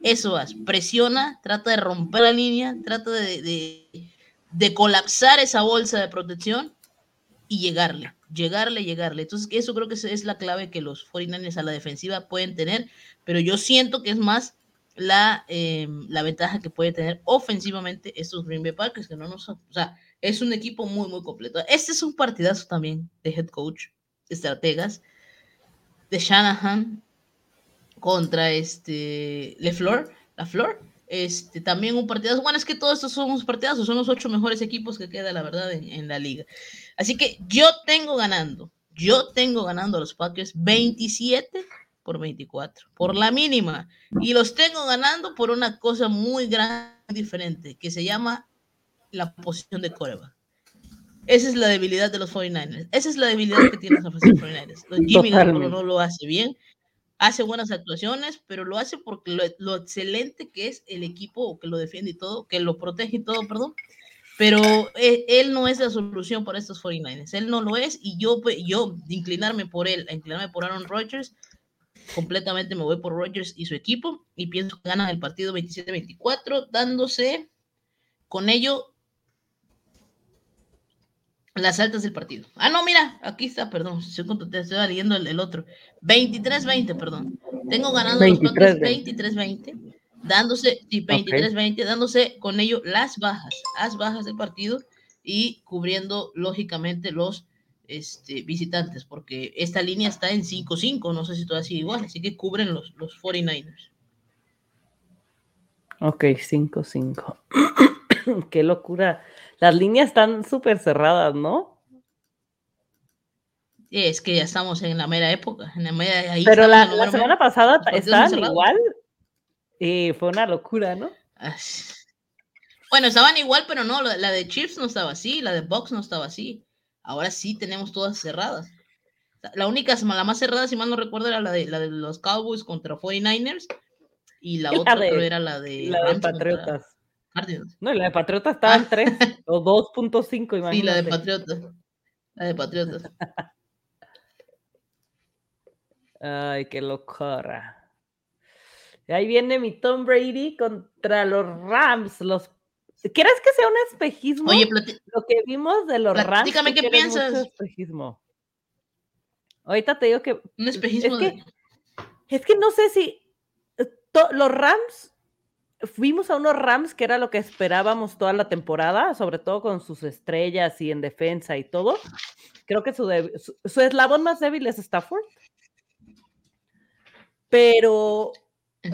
Eso es, presiona, trata de romper la línea, trata de de colapsar esa bolsa de protección y llegarle, llegarle, llegarle. Entonces, eso creo que es la clave que los 49ers a la defensiva pueden tener, pero yo siento que es más la, em, la ventaja que puede tener ofensivamente estos Green Bay Packers, que no nos... O sea, es un equipo muy, muy completo. Este es un partidazo también de head coach, estrategas, de Shanahan contra este LeFleur, la Flor. Este, también un partidazo. Bueno, es que todos estos son unos partidazos, son los ocho mejores equipos que queda, la verdad, en, la liga. Así que yo tengo ganando, yo tengo ganando a los Packers 27 por 24, por la mínima. Y los tengo ganando por una cosa muy grande, diferente, que se llama la posición de coreback. Esa es la debilidad de los 49ers. Esa es la debilidad que tienen los 49ers. Jimmy no lo hace bien. Hace buenas actuaciones, pero lo hace porque lo, lo, excelente que es el equipo que lo defiende y todo, que lo protege y todo, perdón. Pero él, él no es la solución para estos 49ers. Él no lo es y yo, yo inclinarme por él, inclinarme por Aaron Rodgers, completamente me voy por Rodgers y su equipo y pienso que ganan el partido 27-24, dándose con ello las altas del partido. Ah, no, mira, aquí está, perdón, te estoy leyendo el, el otro. 23-20, perdón. Tengo ganando 23, los 23-20, dándose, sí, 23-20, okay. dándose con ello las bajas, las bajas del partido y cubriendo lógicamente los este, visitantes, porque esta línea está en 5-5, no sé si todavía sigue igual, así que cubren los, los 49ers. Ok, 5-5. [clears throat] Qué locura. Las líneas están súper cerradas, ¿no? Es que ya estamos en la mera época. En la mera, ahí Pero la, la, semana pasada estaban igual y fue una locura, ¿no? Bueno, estaban igual, pero no, la de Chiefs no estaba así, la de Box no estaba así. Ahora sí tenemos todas cerradas. La única, la más cerrada, si mal no recuerdo, era la de, la de los Cowboys contra 49ers. Y la, [laughs] la otra de, era la de, la de Patriotas. No, la de Patriotas estaba en 3 o 2.5, imagínate. Sí, la de Patriotas. La de Patriotas. [laughs] Ay, qué locura. Ahí viene mi Tom Brady contra los Rams, los ¿Quieres que sea un espejismo? Oye, lo que vimos de los Rams. Dígame qué piensas. Espejismo. Ahorita te digo que. Un espejismo. Es que, es que no sé si. To, los Rams. Fuimos a unos Rams que era lo que esperábamos toda la temporada, sobre todo con sus estrellas y en defensa y todo. Creo que su, su, su eslabón más débil es Stafford. Pero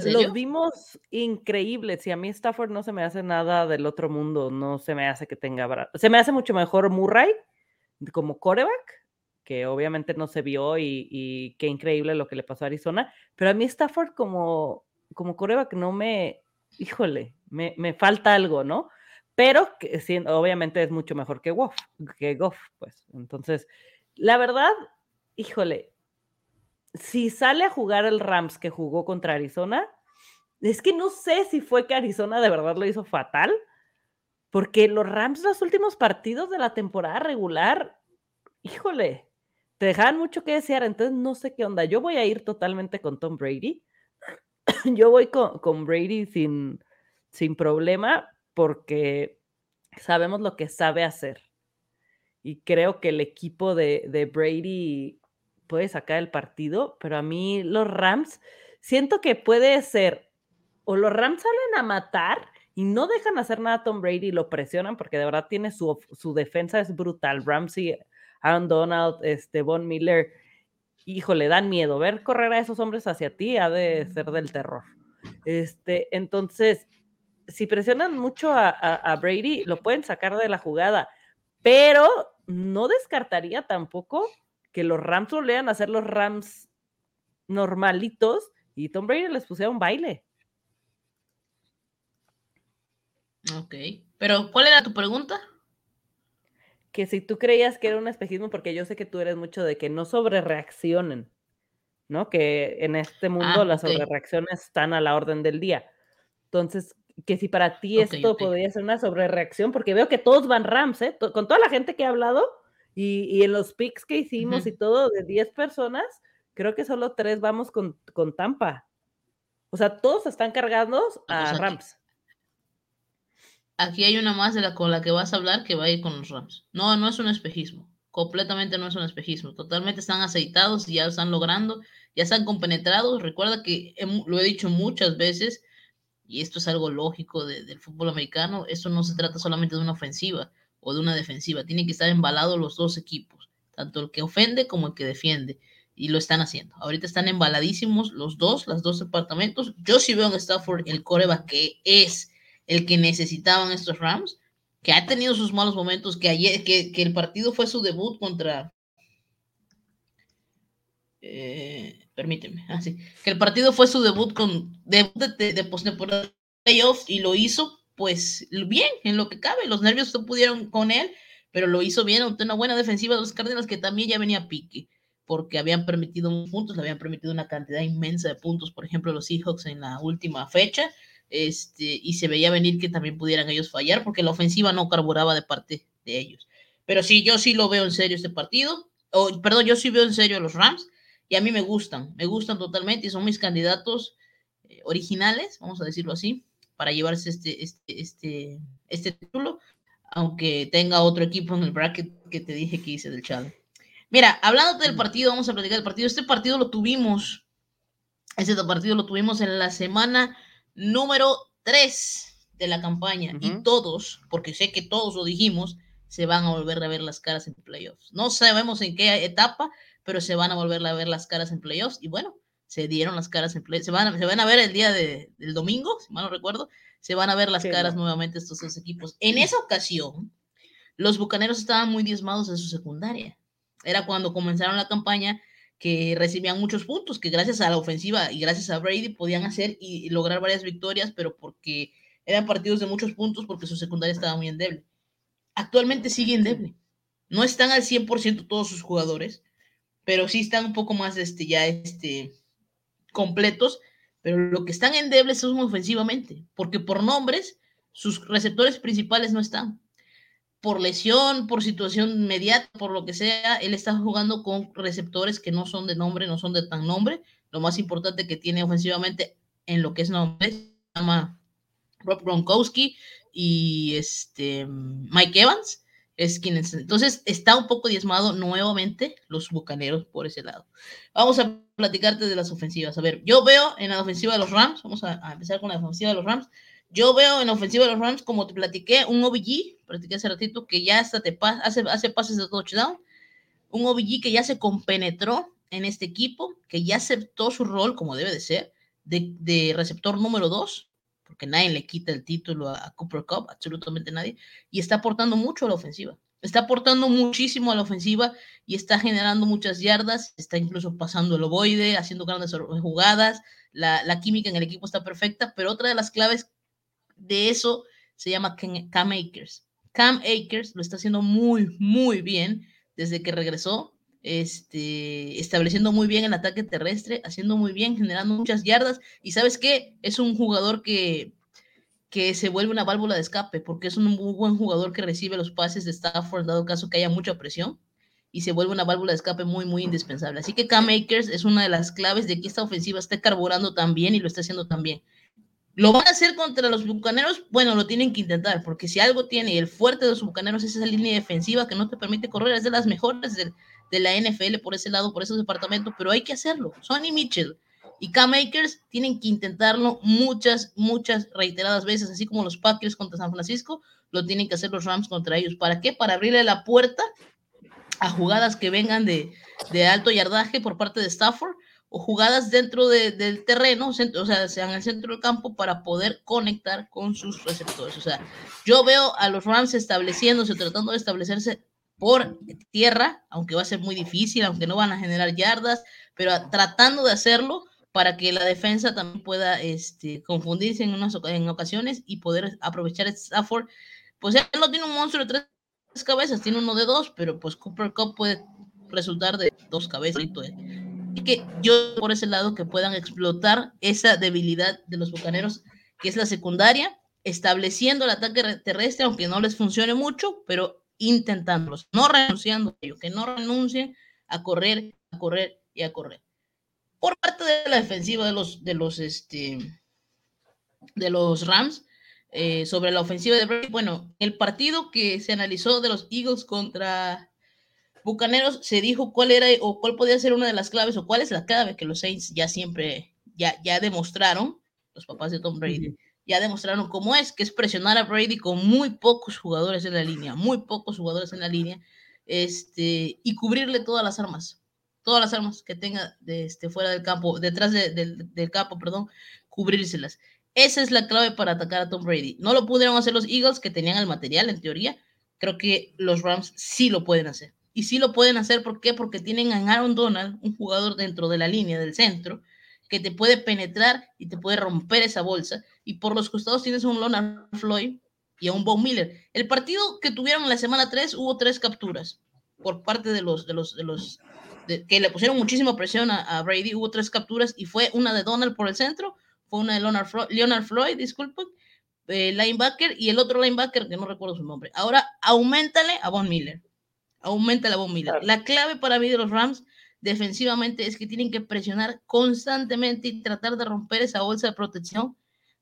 los vimos increíbles y a mí Stafford no se me hace nada del otro mundo, no se me hace que tenga... Se me hace mucho mejor Murray como coreback, que obviamente no se vio y, y, qué increíble lo que le pasó a Arizona, pero a mí Stafford como, como coreback no me... Híjole, me, me falta algo, ¿no? Pero que, sí, obviamente es mucho mejor que Goff, que Goff, pues. Entonces, la verdad, híjole, si sale a jugar el Rams que jugó contra Arizona, es que no sé si fue que Arizona de verdad lo hizo fatal, porque los Rams los últimos partidos de la temporada regular, híjole, te dejaban mucho que desear, entonces no sé qué onda. Yo voy a ir totalmente con Tom Brady. [clears throat] Yo voy con, con Brady sin, sin problema porque sabemos lo que sabe hacer. Y creo que el equipo de, de Brady puede sacar el partido, pero a mí los Rams, siento que puede ser, o los Rams salen a matar y no dejan hacer nada a Tom Brady y lo presionan porque de verdad tiene su, su defensa es brutal. Ramsey, Aaron Donald, este, Von Miller, híjole, dan miedo. Ver correr a esos hombres hacia ti ha de ser del terror. Este, entonces, si presionan mucho a, a, a Brady, lo pueden sacar de la jugada, pero no descartaría tampoco que los Rams volvieran a ser los Rams normalitos y Tom Brady les pusiera un baile. Ok, pero ¿cuál era tu pregunta? Que si tú creías que era un espejismo, porque yo sé que tú eres mucho de que no sobrereaccionen, ¿no? Que en este mundo ah, las okay. sobrereacciones están a la orden del día. Entonces, que si para ti okay, esto okay. podría ser una sobrereacción, porque veo que todos van Rams, ¿eh? Con toda la gente que ha hablado, y, y, en los picks que hicimos uh -huh. y todo, de 10 personas, creo que solo 3 vamos con, con, Tampa. O sea, todos están cargando a Rams. Aquí, hay una más de la con la que vas a hablar que va a ir con los Rams. No, no es un espejismo. Completamente no es un espejismo. Totalmente están aceitados y ya están logrando, ya están compenetrados. Recuerda que lo he dicho muchas veces, y esto es algo lógico del fútbol americano, esto no se trata solamente de una ofensiva o de una defensiva, tienen que estar embalados los dos equipos, tanto el que ofende como el que defiende, y lo están haciendo. Ahorita están embaladísimos los dos, los dos departamentos. Yo sí veo en Stafford el coreback que es el que necesitaban estos Rams, que ha tenido sus malos momentos, que ayer, que, el partido fue su debut contra. Eh, permíteme, así, ah, que el partido fue su debut con debut de, de, playoff y lo hizo pues bien, en lo que cabe. Los nervios no pudieron con él, pero lo hizo bien, una buena defensiva de los Cardinals que también ya venía pique, porque habían permitido puntos, le habían permitido una cantidad inmensa de puntos, por ejemplo, los Seahawks en la última fecha, este, y se veía venir que también pudieran ellos fallar porque la ofensiva no carburaba de parte de ellos. Pero sí, yo sí lo veo en serio este partido, o perdón, yo sí veo en serio a los Rams y a mí me gustan, me gustan totalmente y son mis candidatos eh, originales, vamos a decirlo así, para llevarse este, este, este, este título, aunque tenga otro equipo en el bracket que te dije que hice del challenge. Mira, hablando del partido, vamos a platicar del partido. Este partido lo tuvimos, este partido lo tuvimos en la semana número 3 de la campaña y todos, porque sé que todos lo dijimos, se van a volver a ver las caras en playoffs. No sabemos en qué etapa, pero se van a volver a ver las caras en playoffs y bueno, se dieron las caras en playoffs. Se van, a, se van a ver el día de, del domingo, si mal no recuerdo, se van a ver las caras nuevamente estos dos equipos. En esa ocasión, los Bucaneros estaban muy diezmados en su secundaria. Era cuando comenzaron la campaña que recibían muchos puntos, que gracias a la ofensiva y gracias a Brady podían hacer y lograr varias victorias, pero porque eran partidos de muchos puntos porque su secundaria estaba muy endeble. Actualmente sigue endeble. No están al 100% todos sus jugadores, pero sí están un poco más este, ya este, completos, pero lo que están endebles son ofensivamente, porque por nombres sus receptores principales no están por lesión, por situación inmediata, por lo que sea, él está jugando con receptores que no son de nombre, no son de tan nombre. Lo más importante que tiene ofensivamente en lo que es nombre se llama Rob Gronkowski y este Mike Evans es quien entonces está un poco diezmado nuevamente los bucaneros por ese lado. Vamos a platicarte de las ofensivas. A ver, yo veo en la ofensiva de los Rams, vamos a empezar con la ofensiva de los Rams. Yo veo en la ofensiva de los Rams, como te platiqué, un OBG, platiqué hace ratito, que ya hasta te hace, hace pases de touchdown. Un OBG que ya se compenetró en este equipo, que ya aceptó su rol, como debe de ser, de, receptor número dos, porque nadie le quita el título a, Cooper Cup, absolutamente nadie, y está aportando mucho a la ofensiva. Está aportando muchísimo a la ofensiva y está generando muchas yardas, está incluso pasando el ovoide, haciendo grandes jugadas, la, la química en el equipo está perfecta, pero otra de las claves de eso se llama Cam Akers. Cam Akers lo está haciendo muy, muy bien desde que regresó, este, estableciendo muy bien el ataque terrestre, haciendo muy bien, generando muchas yardas. Y sabes qué? Es un jugador que, que se vuelve una válvula de escape, porque es un muy buen jugador que recibe los pases de Stafford, dado caso que haya mucha presión, y se vuelve una válvula de escape muy, muy indispensable. Así que Cam Akers es una de las claves de que esta ofensiva esté carburando tan bien y lo está haciendo tan bien. ¿Lo van a hacer contra los bucaneros? Bueno, lo tienen que intentar, porque si algo tiene el fuerte de los bucaneros es esa línea defensiva que no te permite correr, es de las mejores de, la NFL por ese lado, por esos departamentos, pero hay que hacerlo. Sonny Mitchell y Cam Akers tienen que intentarlo muchas, muchas reiteradas veces, así como los Packers contra San Francisco, lo tienen que hacer los Rams contra ellos. ¿Para qué? Para abrirle la puerta a jugadas que vengan de, de alto yardaje por parte de Stafford o jugadas dentro del terreno, o sea, en el centro del campo para poder conectar con sus receptores. O sea, yo veo a los Rams estableciéndose, tratando de establecerse por tierra, aunque va a ser muy difícil, aunque no van a generar yardas, pero tratando de hacerlo para que la defensa también pueda este, confundirse en unas en ocasiones y poder aprovechar el Stafford. Pues él no tiene un monstruo de tres cabezas, tiene uno de dos, pero pues Cooper Cup puede resultar de dos cabezas que yo por ese lado que puedan explotar esa debilidad de los bucaneros, que es la secundaria, estableciendo el ataque terrestre, aunque no les funcione mucho, pero intentándolos, no renunciando a ello, que no renuncien a correr, a correr y a correr. Por parte de la defensiva de los, de los, este, de los Rams, eh, sobre la ofensiva de Brady, bueno, el partido que se analizó de los Eagles contra Bucaneros se dijo cuál era o cuál podía ser una de las claves o cuál es la clave que los Saints ya siempre, ya, ya demostraron, los papás de Tom Brady, ya demostraron cómo es, que es presionar a Brady con muy pocos jugadores en la línea, muy pocos jugadores en la línea, este, y cubrirle todas las armas, todas las armas que tenga de, este, fuera del campo, detrás del campo, perdón, cubrírselas. Esa es la clave para atacar a Tom Brady. No lo pudieron hacer los Eagles, que tenían el material en teoría. Creo que los Rams sí lo pueden hacer. Y sí lo pueden hacer, ¿por qué? Porque tienen a Aaron Donald, un jugador dentro de la línea del centro, que te puede penetrar y te puede romper esa bolsa. Y por los costados tienes a un Leonard Floyd y a un Bob Miller. El partido que tuvieron la semana 3 hubo tres capturas por parte de los, de los, de los, que le pusieron muchísima presión a, Brady. Hubo tres capturas y fue una de Donald por el centro, fue una de Leonard Floyd, Leonard Floyd disculpen, eh, linebacker y el otro linebacker que no recuerdo su nombre. Ahora, aumentale a Von Miller. Aumentale a Von Miller. La clave para mí de los Rams defensivamente es que tienen que presionar constantemente y tratar de romper esa bolsa de protección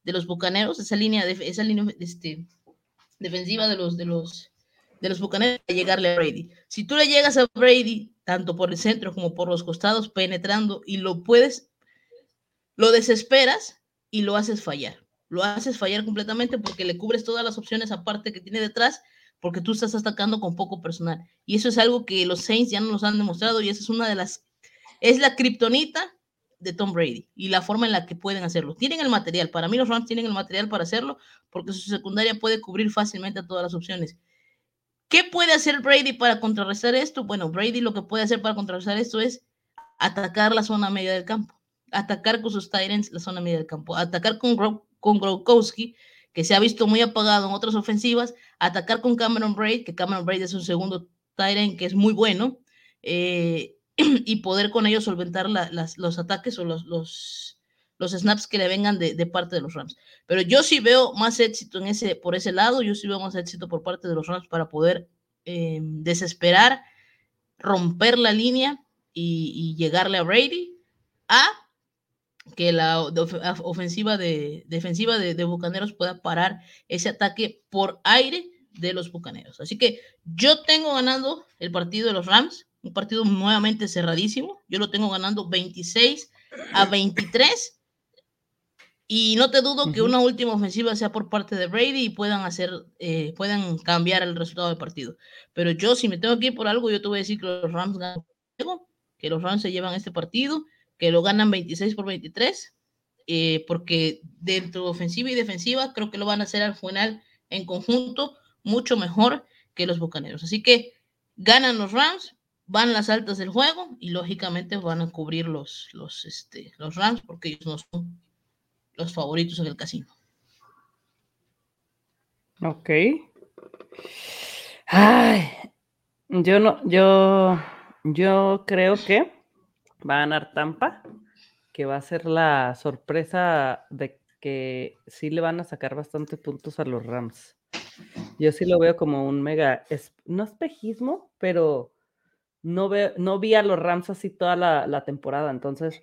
de los bucaneros, esa línea, de, esa línea este, defensiva de los, de los, de los bucaneros, a llegarle a Brady. Si tú le llegas a Brady, tanto por el centro como por los costados, penetrando y lo puedes, lo desesperas y lo haces fallar. Lo haces fallar completamente porque le cubres todas las opciones aparte que tiene detrás porque tú estás atacando con poco personal. Y eso es algo que los Saints ya no nos han demostrado y esa es una de las, es la kriptonita de Tom Brady y la forma en la que pueden hacerlo. Tienen el material, para mí los Rams tienen el material para hacerlo porque su secundaria puede cubrir fácilmente todas las opciones. ¿Qué puede hacer Brady para contrarrestar esto? Bueno, Brady lo que puede hacer para contrarrestar esto es atacar la zona media del campo, atacar con sus Tyrants la zona media del campo, atacar con, con Gronkowski, que se ha visto muy apagado en otras ofensivas, atacar con Cameron Braid, que Cameron Braid es un segundo Tyrant que es muy bueno, eh, [clears throat] y poder con ellos solventar los ataques o los, los, snaps que le vengan de, parte de los Rams. Pero yo sí veo más éxito en ese, por ese lado, yo sí veo más éxito por parte de los Rams para poder eh, desesperar, romper la línea y, y llegarle a Brady a que la ofensiva de defensiva de, Bucaneros pueda parar ese ataque por aire de los Bucaneros. Así que yo tengo ganando el partido de los Rams, un partido nuevamente cerradísimo. Yo lo tengo ganando 26 a 23. Y no te dudo que una última ofensiva sea por parte de Brady y puedan hacer, eh, puedan cambiar el resultado del partido. Pero yo, si me tengo que ir por algo, yo te voy a decir que los Rams ganan, que los Rams se llevan este partido que lo ganan 26 por 23, eh, porque dentro de ofensiva y defensiva creo que lo van a hacer al final en conjunto mucho mejor que los Bucaneros. Así que ganan los Rams, van las altas del juego y lógicamente van a cubrir los, los, este, los Rams porque ellos no son los favoritos en el casino. Ok. Ay, yo no, yo, yo creo que va a ganar Tampa, que va a ser la sorpresa de que sí le van a sacar bastante puntos a los Rams. Yo sí lo veo como un mega, no espejismo, pero no, no vi a los Rams así toda la, temporada, entonces,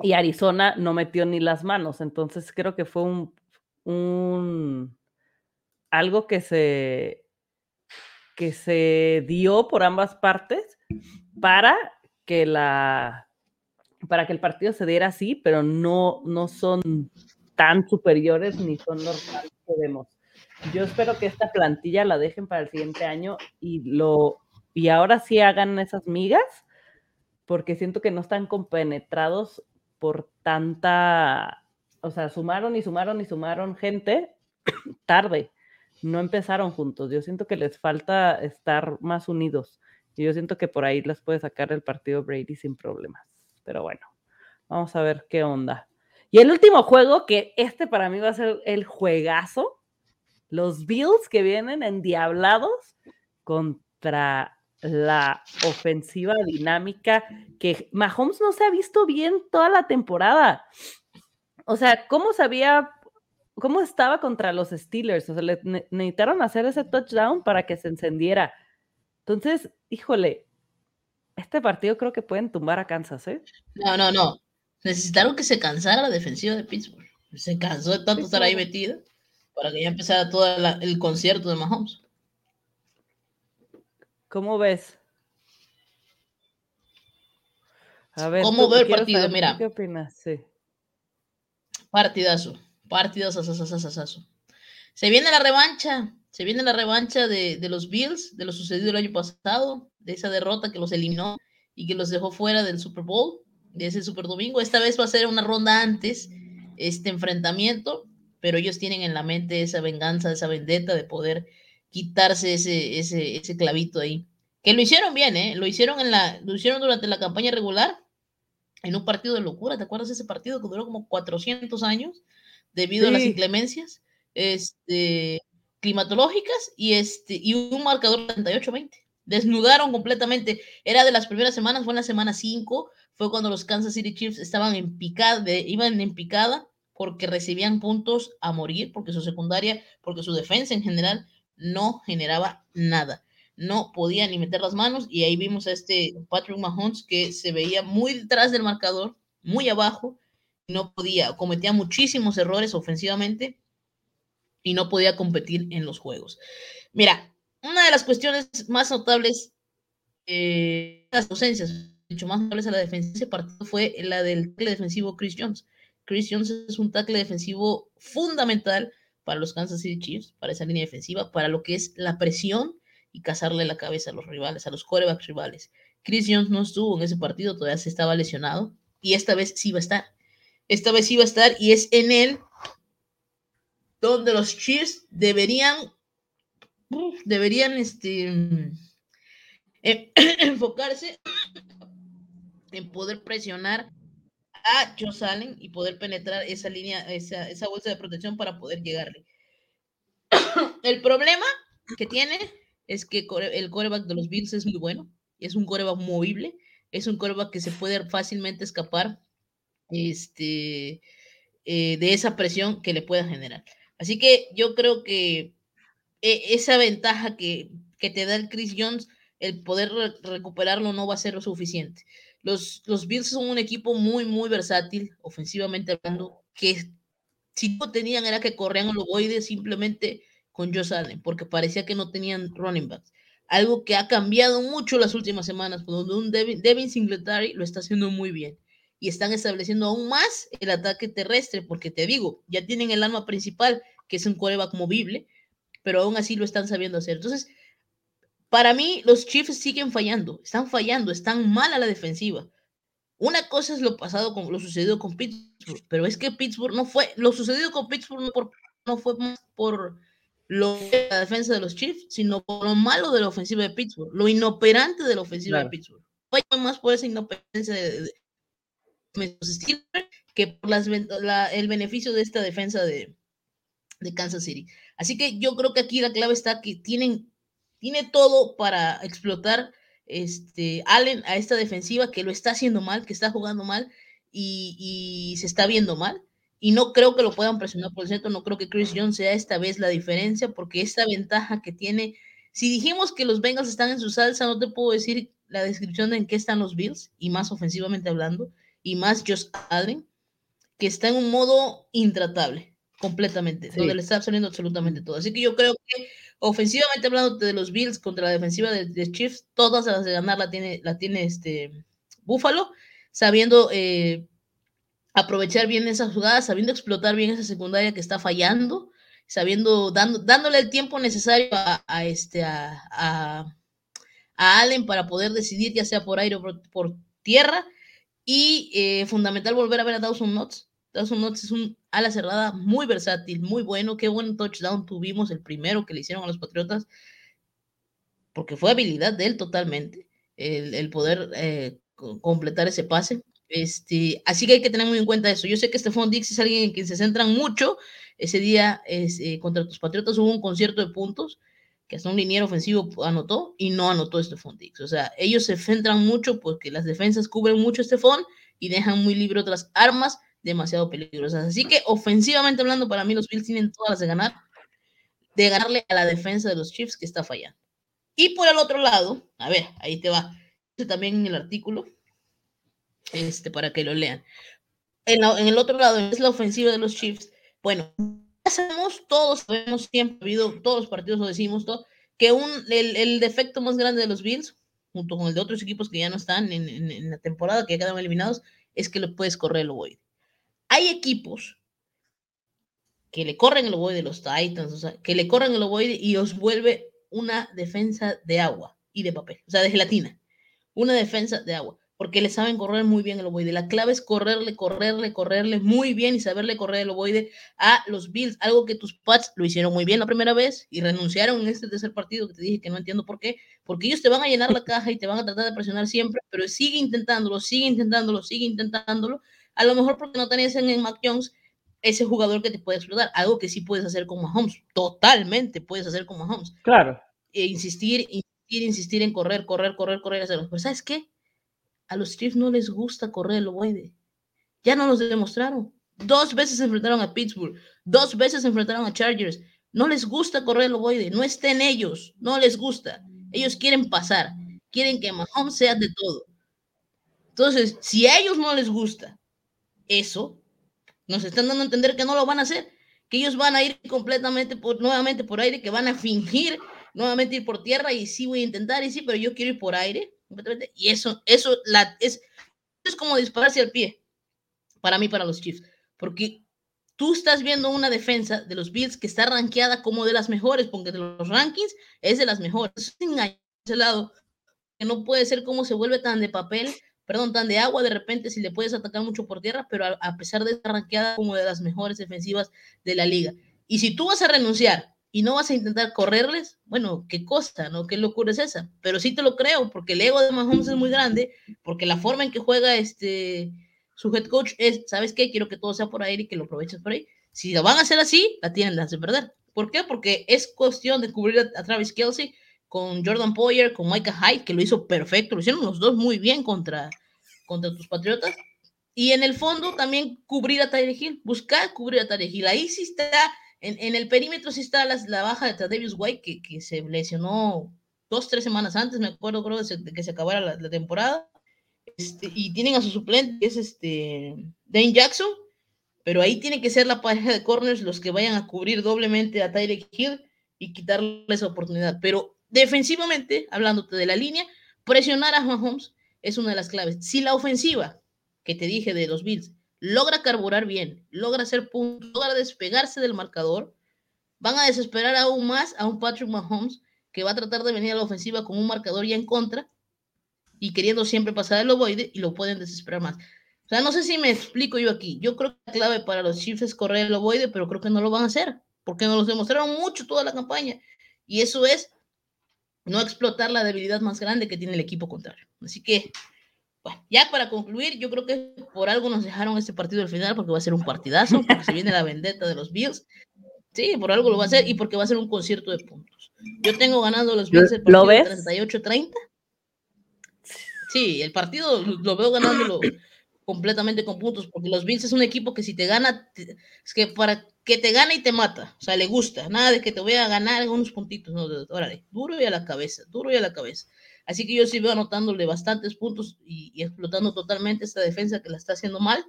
y Arizona no metió ni las manos, entonces creo que fue un, un algo que se, que se dio por ambas partes para que la para que el partido se diera así, pero no, no son tan superiores ni son normales que vemos. Yo espero que esta plantilla la dejen para el siguiente año y lo y ahora sí hagan esas migas, porque siento que no están compenetrados por tanta, o sea, sumaron y sumaron y sumaron gente [coughs] tarde, no empezaron juntos. Yo siento que les falta estar más unidos. Y yo siento que por ahí las puede sacar el partido Brady sin problemas. Pero bueno, vamos a ver qué onda. Y el último juego, que este para mí va a ser el juegazo, los Bills que vienen endiablados contra la ofensiva dinámica que Mahomes no se ha visto bien toda la temporada. O sea, ¿cómo sabía, cómo estaba contra los Steelers? O sea, le necesitaron hacer ese touchdown para que se encendiera. Entonces, híjole, este partido creo que pueden tumbar a Kansas, ¿eh? No, no, no. Necesitaron que se cansara la defensiva de Pittsburgh. Se cansó de tanto estar ahí metida para que ya empezara todo el concierto de Mahomes. ¿Cómo ves? A ver, ¿cómo veo el partido? Mira. ¿Qué opinas? Sí. Partidazo. Partidos, Se viene la revancha, se viene la revancha de, de, los Bills, de lo sucedido el año pasado, de esa derrota que los eliminó y que los dejó fuera del Super Bowl, de ese Super Domingo. Esta vez va a ser una ronda antes este enfrentamiento, pero ellos tienen en la mente esa venganza, esa vendetta de poder quitarse ese, ese, ese clavito ahí. Que lo hicieron bien, ¿eh? Lo hicieron, en la, lo hicieron durante la campaña regular, en un partido de locura. ¿Te acuerdas de ese partido que duró como 400 años debido a las inclemencias este, climatológicas y, este, y un marcador 38-20? Desnudaron completamente. Era de las primeras semanas, fue en la semana 5, fue cuando los Kansas City Chiefs estaban en picada, iban en picada porque recibían puntos a morir, porque su secundaria, porque su defensa en general no generaba nada. No podía ni meter las manos y ahí vimos a este Patrick Mahomes que se veía muy detrás del marcador, muy abajo, no podía, cometía muchísimos errores ofensivamente y no podía competir en los juegos. Mira, una de las cuestiones más notables, eh, las ausencias, mucho más notables a la defensa de ese partido fue la del defensivo Chris Jones. Chris Jones es un tackle defensivo fundamental para los Kansas City Chiefs, para esa línea defensiva, para lo que es la presión y cazarle la cabeza a los rivales, a los corebacks rivales. Chris Jones no estuvo en ese partido, todavía se estaba lesionado y esta vez sí va a estar. Esta vez sí va a estar y es en él donde los Chiefs deberían deberían este, eh, [coughs] enfocarse en poder presionar a Joe Allen y poder penetrar esa línea, esa, esa bolsa de protección para poder llegarle. [coughs] El problema que tiene es que el coreback de los Bills es muy bueno, es un coreback movible, es un coreback que se puede fácilmente escapar este, eh, de esa presión que le pueda generar. Así que yo creo que e, esa ventaja que, te da el Chris Jones, el poder recuperarlo no va a ser lo suficiente. Los, los Bills son un equipo muy, muy versátil, ofensivamente hablando, que si no tenían era que corrían los ovoides simplemente con Josh Allen, porque parecía que no tenían running backs. Algo que ha cambiado mucho las últimas semanas, donde un Devin, Devin Singletary lo está haciendo muy bien. Y están estableciendo aún más el ataque terrestre, porque te digo, ya tienen el arma principal, que es un coreback movible, pero aún así lo están sabiendo hacer. Entonces, para mí, los Chiefs siguen fallando, están fallando, están mal a la defensiva. Una cosa es lo pasado con lo sucedido con Pittsburgh, pero es que Pittsburgh no fue, lo sucedido con Pittsburgh no, por, no fue más por lo de la defensa de los Chiefs, sino por lo malo de la ofensiva de Pittsburgh, lo inoperante de la ofensiva de Pittsburgh. Fue más por esa inoperancia de, que por las, el beneficio de esta defensa de, de Kansas City. Así que yo creo que aquí la clave está que tienen, tiene todo para explotar este, Allen a esta defensiva que lo está haciendo mal, que está jugando mal y, se está viendo mal. Y no creo que lo puedan presionar por el centro, no creo que Chris Jones sea esta vez la diferencia, porque esta ventaja que tiene, si dijimos que los Bengals están en su salsa, no te puedo decir la descripción de en qué están los Bills, y más ofensivamente hablando, y más Josh Allen, que está en un modo intratable completamente, donde le está saliendo absolutamente todo. Así que yo creo que ofensivamente hablando de los Bills contra la defensiva de, Chiefs, todas las de ganar la tiene, la tiene este Buffalo, sabiendo eh, aprovechar bien esas jugadas, sabiendo explotar bien esa secundaria que está fallando, sabiendo, dando, dándole el tiempo necesario a, este, a, a, Allen para poder decidir, ya sea por aire o por, tierra, y eh, fundamental volver a ver a Dawson Knox Dawson Knox es un ala cerrada muy versátil, muy bueno. Qué buen touchdown tuvimos, el primero que le hicieron a los Patriotas, porque fue habilidad de él totalmente, el, poder eh, completar ese pase. Este, así que hay que tener muy en cuenta eso. Yo sé que Stephon Dix es alguien en quien se centran mucho. Ese día es, eh, contra tus Patriotas hubo un concierto de puntos que hasta un liniero ofensivo anotó y no anotó Stephon Dix. O sea, ellos se centran mucho porque las defensas cubren mucho a Stephon y dejan muy libre otras armas demasiado peligrosas. Así que ofensivamente hablando, para mí los Bills tienen todas las de ganar, de ganarle a la defensa de los Chiefs que está fallando. Y por el otro lado, a ver, ahí te va, también en el artículo, este, para que lo lean. En, el otro lado es la ofensiva de los Chiefs. Bueno, sabemos, todos sabemos, siempre ha habido, todos los partidos lo decimos, todo, que un, el, defecto más grande de los Bills, junto con el de otros equipos que ya no están en, la temporada, que ya quedan eliminados, es que lo puedes correr el void hay equipos que le corren el ovoide de los Titans, o sea, que le corren el ovoide y os vuelve una defensa de agua y de papel, o sea, de gelatina. Una defensa de agua, porque le saben correr muy bien el ovoide. La clave es correrle, correrle, correrle muy bien y saberle correr el ovoide a los Bills, algo que tus Pats lo hicieron muy bien la primera vez y renunciaron en este tercer partido que te dije que no entiendo por qué, porque ellos te van a llenar la caja y te van a tratar de presionar siempre, pero sigue intentándolo, sigue intentándolo, sigue intentándolo. A lo mejor porque no tenías en Mac Jones ese jugador que te puede explotar, algo que sí puedes hacer con Mahomes, totalmente puedes hacer con Mahomes. Claro. E insistir, insistir, insistir en correr, correr, correr, correr, hacerlo. Pero ¿sabes qué? A los Chiefs no les gusta correr el ovoide. Ya no los demostraron. Dos veces se enfrentaron a Pittsburgh, dos veces se enfrentaron a Chargers. No les gusta correr el ovoide, no estén ellos, no les gusta. Ellos quieren pasar, quieren que Mahomes sea de todo. Entonces, si a ellos no les gusta eso, nos están dando a entender que no lo van a hacer, que ellos van a ir completamente por, nuevamente por aire, que van a fingir nuevamente ir por tierra y sí voy a intentar y sí, pero yo quiero ir por aire. Y eso, eso la, es, es como dispararse al pie para mí, para los Chiefs, porque tú estás viendo una defensa de los Bills que está rankeada como de las mejores, porque de los rankings es de las mejores. Es ese lado que no puede ser como se vuelve tan de papel perdón, tan de agua de repente si le puedes atacar mucho por tierra, pero a, pesar de estar ranqueada como de las mejores defensivas de la liga. Y si tú vas a renunciar y no vas a intentar correrles, bueno, qué cosa, ¿no? Qué locura es esa. Pero sí te lo creo, porque el ego de Mahomes es muy grande, porque la forma en que juega este su head coach es, ¿sabes qué? Quiero que todo sea por ahí y que lo aproveches por ahí. Si lo van a hacer así, la tienen de perder. ¿Por qué? Porque es cuestión de cubrir a, a Travis Kelsey con Jordan Poyer, con Micah Hyde, que lo hizo perfecto, lo hicieron los dos muy bien contra, contra tus Patriotas. Y en el fondo también cubrir a Tyreek Hill, buscar cubrir a Tyreek Hill. Ahí sí está, en, en el perímetro sí está la, la baja de Tadevius White, que, que, se lesionó dos, tres semanas antes, me acuerdo, creo, de, que se acabara la, la temporada. Este, y tienen a su suplente, que es este Dane Jackson, pero ahí tiene que ser la pareja de corners los que vayan a cubrir doblemente a Tyreek Hill y quitarle esa oportunidad. Pero defensivamente, hablándote de la línea, presionar a Mahomes es una de las claves. Si la ofensiva, que te dije de los Bills, logra carburar bien, logra hacer puntos, logra despegarse del marcador, van a desesperar aún más a un Patrick Mahomes que va a tratar de venir a la ofensiva con un marcador ya en contra y queriendo siempre pasar el ovoide y lo pueden desesperar más. O sea, no sé si me explico yo aquí. Yo creo que la clave para los Chiefs es correr el ovoide, pero creo que no lo van a hacer porque nos lo demostraron mucho toda la campaña. Y eso es no explotar la debilidad más grande que tiene el equipo contrario. Así que, bueno, ya para concluir, yo creo que por algo nos dejaron este partido al final, porque va a ser un partidazo, porque se viene la vendetta de los Bills. Sí, por algo lo va a hacer y porque va a ser un concierto de puntos. Yo tengo ganando los Bills el partido 38-30. Sí, el partido lo veo ganándolo completamente con puntos, porque los Bills es un equipo que si te gana, es que para que te gana y te mata, o sea, le gusta, nada de que te voy a ganar algunos puntitos, no, órale, duro y a la cabeza, duro y a la cabeza. Así que yo sí veo anotándole bastantes puntos y, explotando totalmente esta defensa que la está haciendo mal.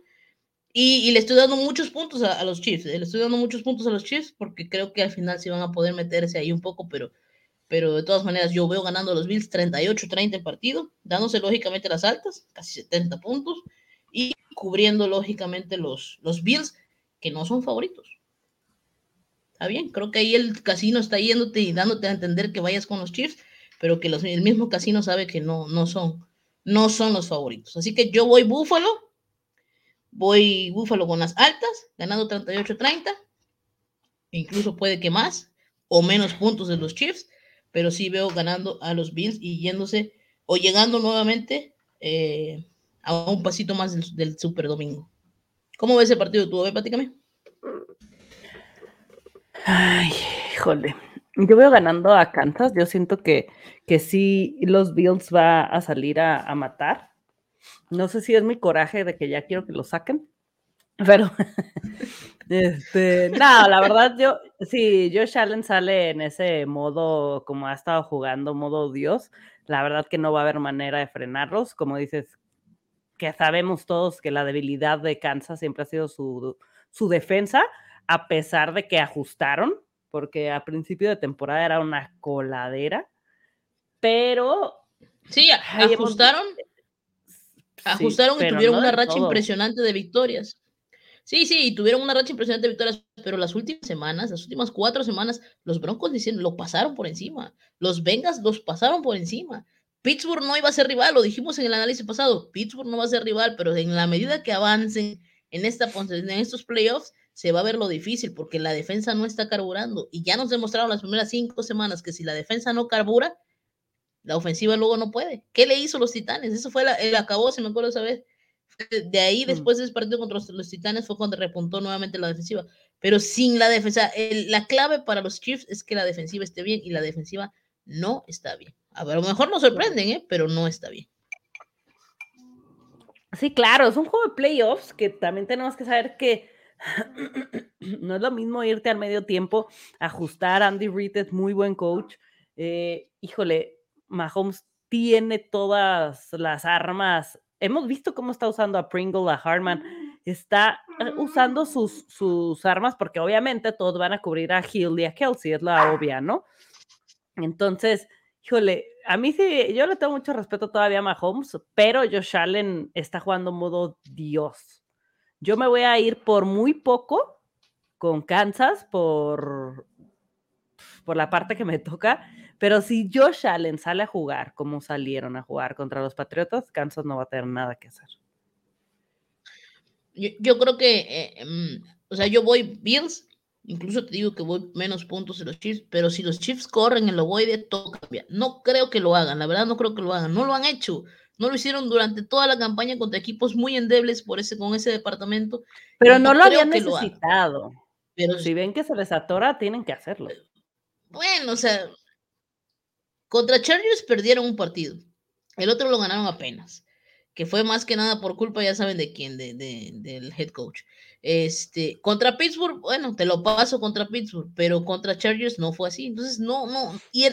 Y, le estoy dando muchos puntos a, los Chiefs, eh, le estoy dando muchos puntos a los Chiefs porque creo que al final sí van a poder meterse ahí un poco, pero, pero de todas maneras yo veo ganando a los Bills 38-30 en partido, dándose lógicamente las altas, casi 70 puntos y cubriendo lógicamente los, los Bills, que no son favoritos. Está bien, creo que ahí el casino está yéndote y dándote a entender que vayas con los Chiefs, pero que el mismo casino sabe que no, no, son, no son los favoritos. Así que yo voy Búfalo, voy Búfalo con las altas, ganando 38-30, incluso puede que más o menos puntos de los Chiefs, pero sí veo ganando a los Bills y yéndose o llegando nuevamente eh, a un pasito más del, Super Domingo. ¿Cómo ves ese partido tú? A. Ay, híjole. Yo veo ganando a Kansas. Yo siento que, que sí, los Bills va a salir a, matar. No sé si es mi coraje de que ya quiero que lo saquen. Pero, [laughs] este, no, la verdad, yo, si Josh Allen sale en ese modo como ha estado jugando, modo Dios, la verdad que no va a haber manera de frenarlos. Como dices, que sabemos todos que la debilidad de Kansas siempre ha sido su, su defensa, a pesar de que ajustaron, porque a principio de temporada era una coladera, pero... Sí, ajustaron. ajustaron y tuvieron una racha impresionante de victorias. Sí, sí, tuvieron una racha impresionante de victorias, pero las últimas semanas, las últimas cuatro semanas, los Broncos dicen, lo pasaron por encima. Los Bengals los pasaron por encima. Pittsburgh no iba a ser rival, lo dijimos en el análisis pasado. Pittsburgh no va a ser rival, pero en la medida que avancen en, esta, en estos playoffs, se va a ver lo difícil porque la defensa no está carburando. Y ya nos demostraron las primeras cinco semanas que si la defensa no carbura, la ofensiva luego no puede. ¿Qué le hizo los Titanes? Eso fue el acabó, si me acuerdo esa vez. De ahí, mm. después de ese partido contra los, Titanes, fue cuando repuntó nuevamente la defensiva. Pero sin la defensa, la clave para los Chiefs es que la defensiva esté bien y la defensiva no está bien. A, lo mejor nos sorprenden, ¿eh? pero no está bien. Sí, claro, es un juego de playoffs que también tenemos que saber que [clears throat] no es lo mismo irte al medio tiempo, ajustar. Andy Reid es muy buen coach. Eh, híjole, Mahomes tiene todas las armas. Hemos visto cómo está usando a Pringle, a Harman. Está eh, usando sus, sus armas porque obviamente todos van a cubrir a Hill y a Kelsey, es la obvia, ¿no? Entonces, híjole, a mí sí, yo le tengo mucho respeto todavía a Mahomes, pero Josh Allen está jugando modo Dios. Yo me voy a ir por muy poco con Kansas por, por la parte que me toca, pero si Josh Allen sale a jugar como salieron a jugar contra los Patriotas, Kansas no va a tener nada que hacer. Yo, creo que, eh, em, o sea, yo voy Bills, incluso te digo que voy menos puntos de los Chiefs, pero si los Chiefs corren el ovoide, todo cambia. No creo que lo hagan, la verdad no creo que lo hagan, no lo han hecho. No lo hicieron durante toda la campaña contra equipos muy endebles por ese, con ese departamento. Pero no, lo habían necesitado. pero si ven que se les atora, tienen que hacerlo. Bueno, o sea, contra Chargers perdieron un partido. El otro lo ganaron apenas. Que fue más que nada por culpa, ya saben de quién, de, del head coach. Este, contra Pittsburgh, bueno, te lo paso contra Pittsburgh, pero contra Chargers no fue así. Entonces, no, no. Y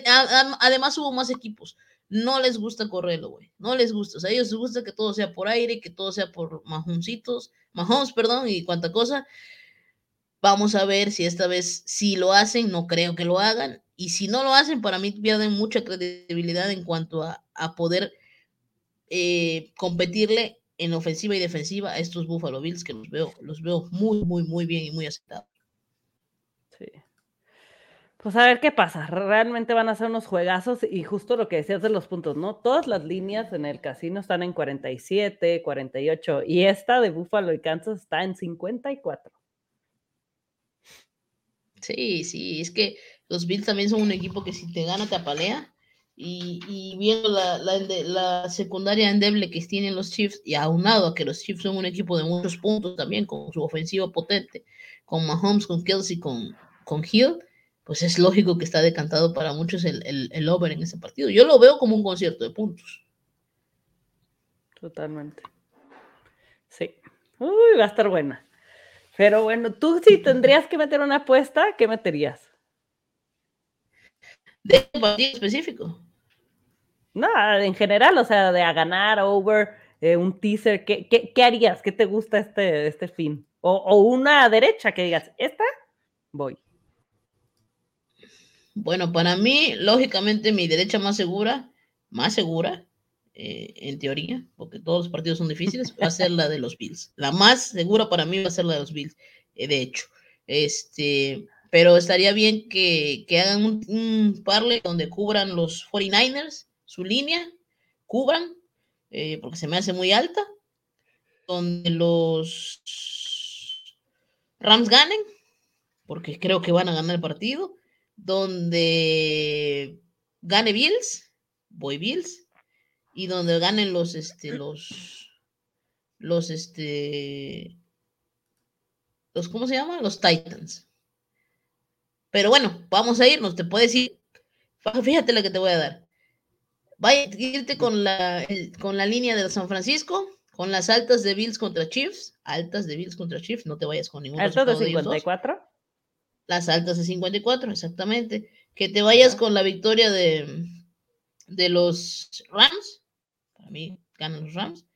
además hubo más equipos no les gusta correrlo, güey. No les gusta. O sea, a ellos les gusta que todo sea por aire, que todo sea por majoncitos, mahones, perdón, y cuánta cosa. Vamos a ver si esta vez sí lo hacen, no creo que lo hagan. Y si no lo hacen, para mí pierden mucha credibilidad en cuanto a, poder eh, competirle en ofensiva y defensiva a estos Buffalo Bills que los veo, los veo muy, muy, muy bien y muy aceptados. Sí. Pues a ver qué pasa. Realmente van a ser unos juegazos y justo lo que decías de los puntos, ¿no? Todas las líneas en el casino están en 47, 48 y esta de Buffalo y Kansas está en 54. Sí, sí, es que los Bills también son un equipo que si te gana te apalea y, y viendo la, la, la, secundaria endeble que tienen los Chiefs y aunado a que los Chiefs son un equipo de muchos puntos también con su ofensiva potente, con Mahomes, con Kelsey, con, con Hill pues es lógico que está decantado para muchos el, el, over en ese partido. Yo lo veo como un concierto de puntos. Totalmente. Sí. Uy, va a estar buena. Pero bueno, tú si [laughs] tendrías que meter una apuesta, ¿qué meterías? ¿De un partido específico? No, en general, o sea, de a ganar, over, eh, un teaser, ¿qué, ¿qué, harías? ¿Qué te gusta este, este fin? O, una derecha que digas, esta, voy. Bueno, para mí, lógicamente, mi derecha más segura, más segura, eh, en teoría, porque todos los partidos son difíciles, va a ser la de los Bills. La más segura para mí va a ser la de los Bills, eh, de hecho. Este, pero estaría bien que, hagan un, un, donde cubran los 49ers, su línea, cubran, eh, porque se me hace muy alta, donde los Rams ganen, porque creo que van a ganar el partido donde gane Bills, voy Bills, y donde ganen los, este, los, los, este, los, ¿cómo se llama? Los Titans. Pero bueno, vamos a irnos, te puedes ir, fíjate la que te voy a dar. Vaya a irte con la, con la línea de San Francisco, con las altas de Bills contra Chiefs, altas de Bills contra Chiefs, no te vayas con ningún ¿Altas de 54? Las altas de 54, exactamente. Que te vayas con la victoria de, de los Rams. Para mí ganan los Rams.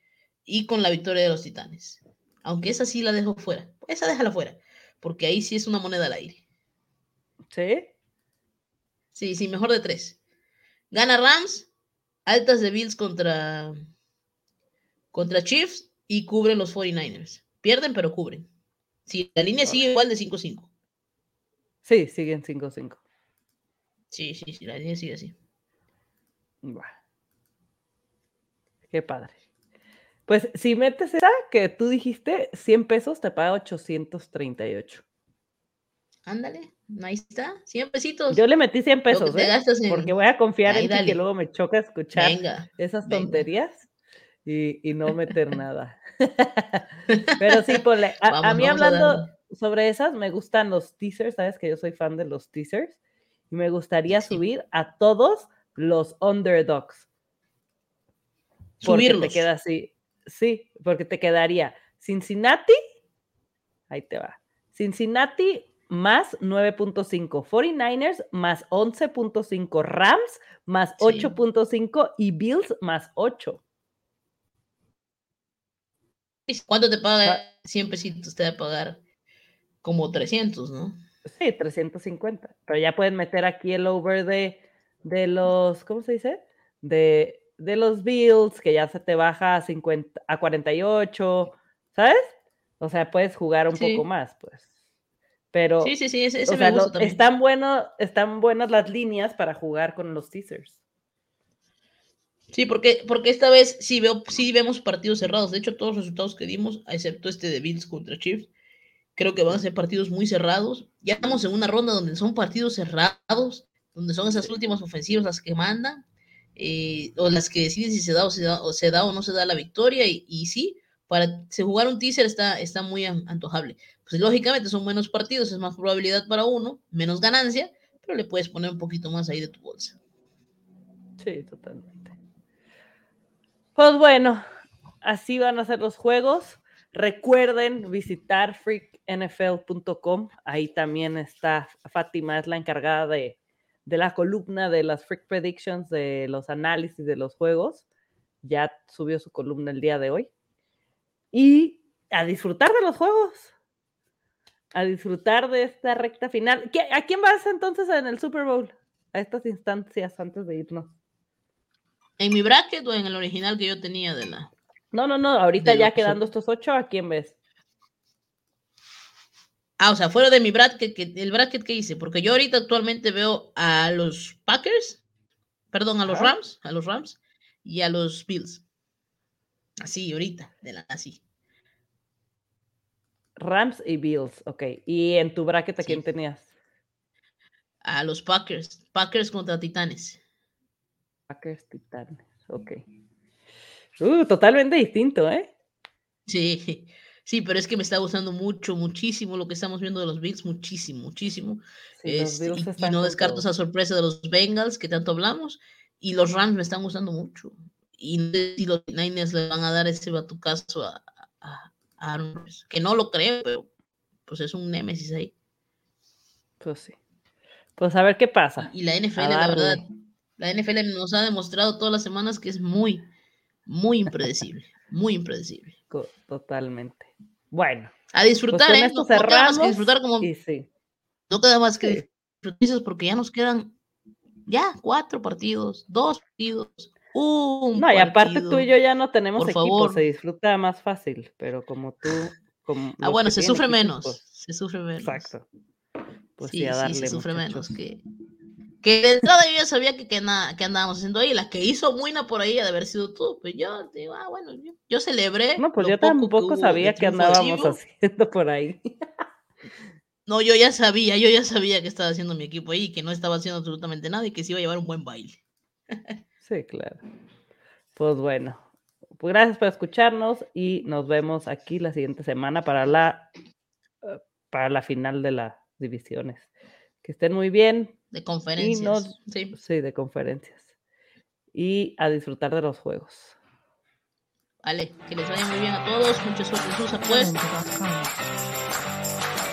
Y con la victoria de los Titanes. Aunque esa sí la dejo fuera. Esa déjala fuera. Porque ahí sí es una moneda al aire. ¿Sí? Sí, sí, mejor de tres. Gana Rams, altas de Bills contra, contra Chiefs y cubren los 49ers. Pierden, pero cubren. Si la línea sigue igual de 5-5. Sí, siguen 5-5. Sí, sí, sí, la línea sigue así. Qué padre. Pues si metes esa que tú dijiste, 100 pesos te paga 838. Ándale, ahí está, 100 pesitos. Yo le metí 100 pesos, ¿eh? en- porque voy a confiar Ahí, en ti que luego me choca escuchar Venga, esas venga. tonterías y, y no meter [laughs] nada. [laughs] Pero sí, ponle. A, a mí hablando sobre esas, me gustan los teasers, sabes que yo soy fan de los teasers y me gustaría Sí. subir a todos los underdogs. Porque subirlos. te queda así. Sí, porque te quedaría Cincinnati. Ahí te va. Cincinnati más 9.5, 49ers más 11.5, Rams más Sí. 8.5 y Bills más 8. ¿Cuánto te paga? Ah. 100 pesitos te va a pagar como 300, ¿no? Sí, 350. Pero ya pueden meter aquí el over de, de los, ¿cómo se dice? De, de los Bills, que ya se te baja a, 50, a 48, ¿sabes? O sea, puedes jugar un Sí. poco más, pues. Pero, Sí, sí, sí, ese, ese o sea, me gusta lo- también. están, bueno, están buenas las líneas para jugar con los teasers. Sí, porque, porque esta vez sí, veo, sí vemos partidos cerrados. De hecho, todos los resultados que dimos, excepto este de Bills contra Chiefs, creo que van a ser partidos muy cerrados. Ya estamos en una ronda donde son partidos cerrados, donde son esas últimas ofensivas las que mandan, eh, o las que deciden si se da o se da o, se da o no se da la victoria. Y, y sí, para se jugar un teaser está, está muy an- antojable. Pues lógicamente son menos partidos, es más probabilidad para uno, menos ganancia, pero le puedes poner un poquito más ahí de tu bolsa. Sí, totalmente. Pues bueno, así van a ser los juegos. Recuerden visitar freaknfl.com. Ahí también está Fátima, es la encargada de, de la columna de las Freak Predictions, de los análisis de los juegos. Ya subió su columna el día de hoy. Y a disfrutar de los juegos. A disfrutar de esta recta final. ¿Qué- ¿A quién vas entonces en el Super Bowl? A estas instancias antes de irnos. ¿En mi bracket o en el original que yo tenía de la... No, no, no, ahorita ya quedando estos ocho, ¿a quién ves? Ah, o sea, fuera de mi bracket, que, el bracket que hice, porque yo ahorita actualmente veo a los Packers, perdón, a los. Rams, a los Rams y a los Bills. Así, ahorita, de la, así. Rams y Bills, ok. ¿Y en tu bracket a Sí. quién tenías? A los Packers, Packers contra Titanes. Packers Titanes, ok. Uh, totalmente distinto, ¿eh? Sí, [laughs] sí, pero es que me está gustando mucho, muchísimo lo que estamos viendo de los Bills, muchísimo, muchísimo. Sí, los Este, Bills y- y, no descarto esa sorpresa de los Bengals que tanto hablamos. Y los Rams me están gustando mucho. Y no sé si los Niners le van a dar ese batucazo a Aaron Rodgers, Que no lo creo, pero pues es un némesis ahí. Pues sí. Pues a ver qué pasa. Y la NFL, la verdad, la NFL nos ha demostrado todas las semanas que es muy, muy impredecible. muy impredecible. Totalmente. Bueno, A pues disfrutar, con ¿eh? esto No, queda más que disfrutar como. Y sí, No queda más que Sí. disfrutar porque ya nos quedan ya cuatro partidos, dos partidos, un no, y aparte tú y yo ya no tenemos Por equipo, favor. se disfruta más fácil, pero como tú, como Ah, bueno, que se sufre menos, se sufre menos. exacto. Pues sí, sí, a sí, darle, se sufre muchachos. menos. Que, que de entrada yo ya sabía que, que, nada, que andábamos haciendo ahí. La que hizo Muina por ahí de haber sido tú. Pues yo digo, ah, bueno, yo, yo celebré. No, pues yo poco que tampoco de sabía que andábamos haciendo por ahí. [laughs] No, yo ya sabía, yo ya sabía que estaba haciendo mi equipo ahí y que no estaba haciendo absolutamente nada y que se iba a llevar un buen baile. [laughs] Sí, claro. Pues bueno, pues gracias por escucharnos y nos vemos aquí la siguiente semana para la eh, para la final de las divisiones. Que estén muy bien, De conferencias. Sí. sí, de conferencias. Y a disfrutar de los juegos. Vale, que les vaya muy bien a todos. Mucha suerte en sus apuestas. Calendar.com.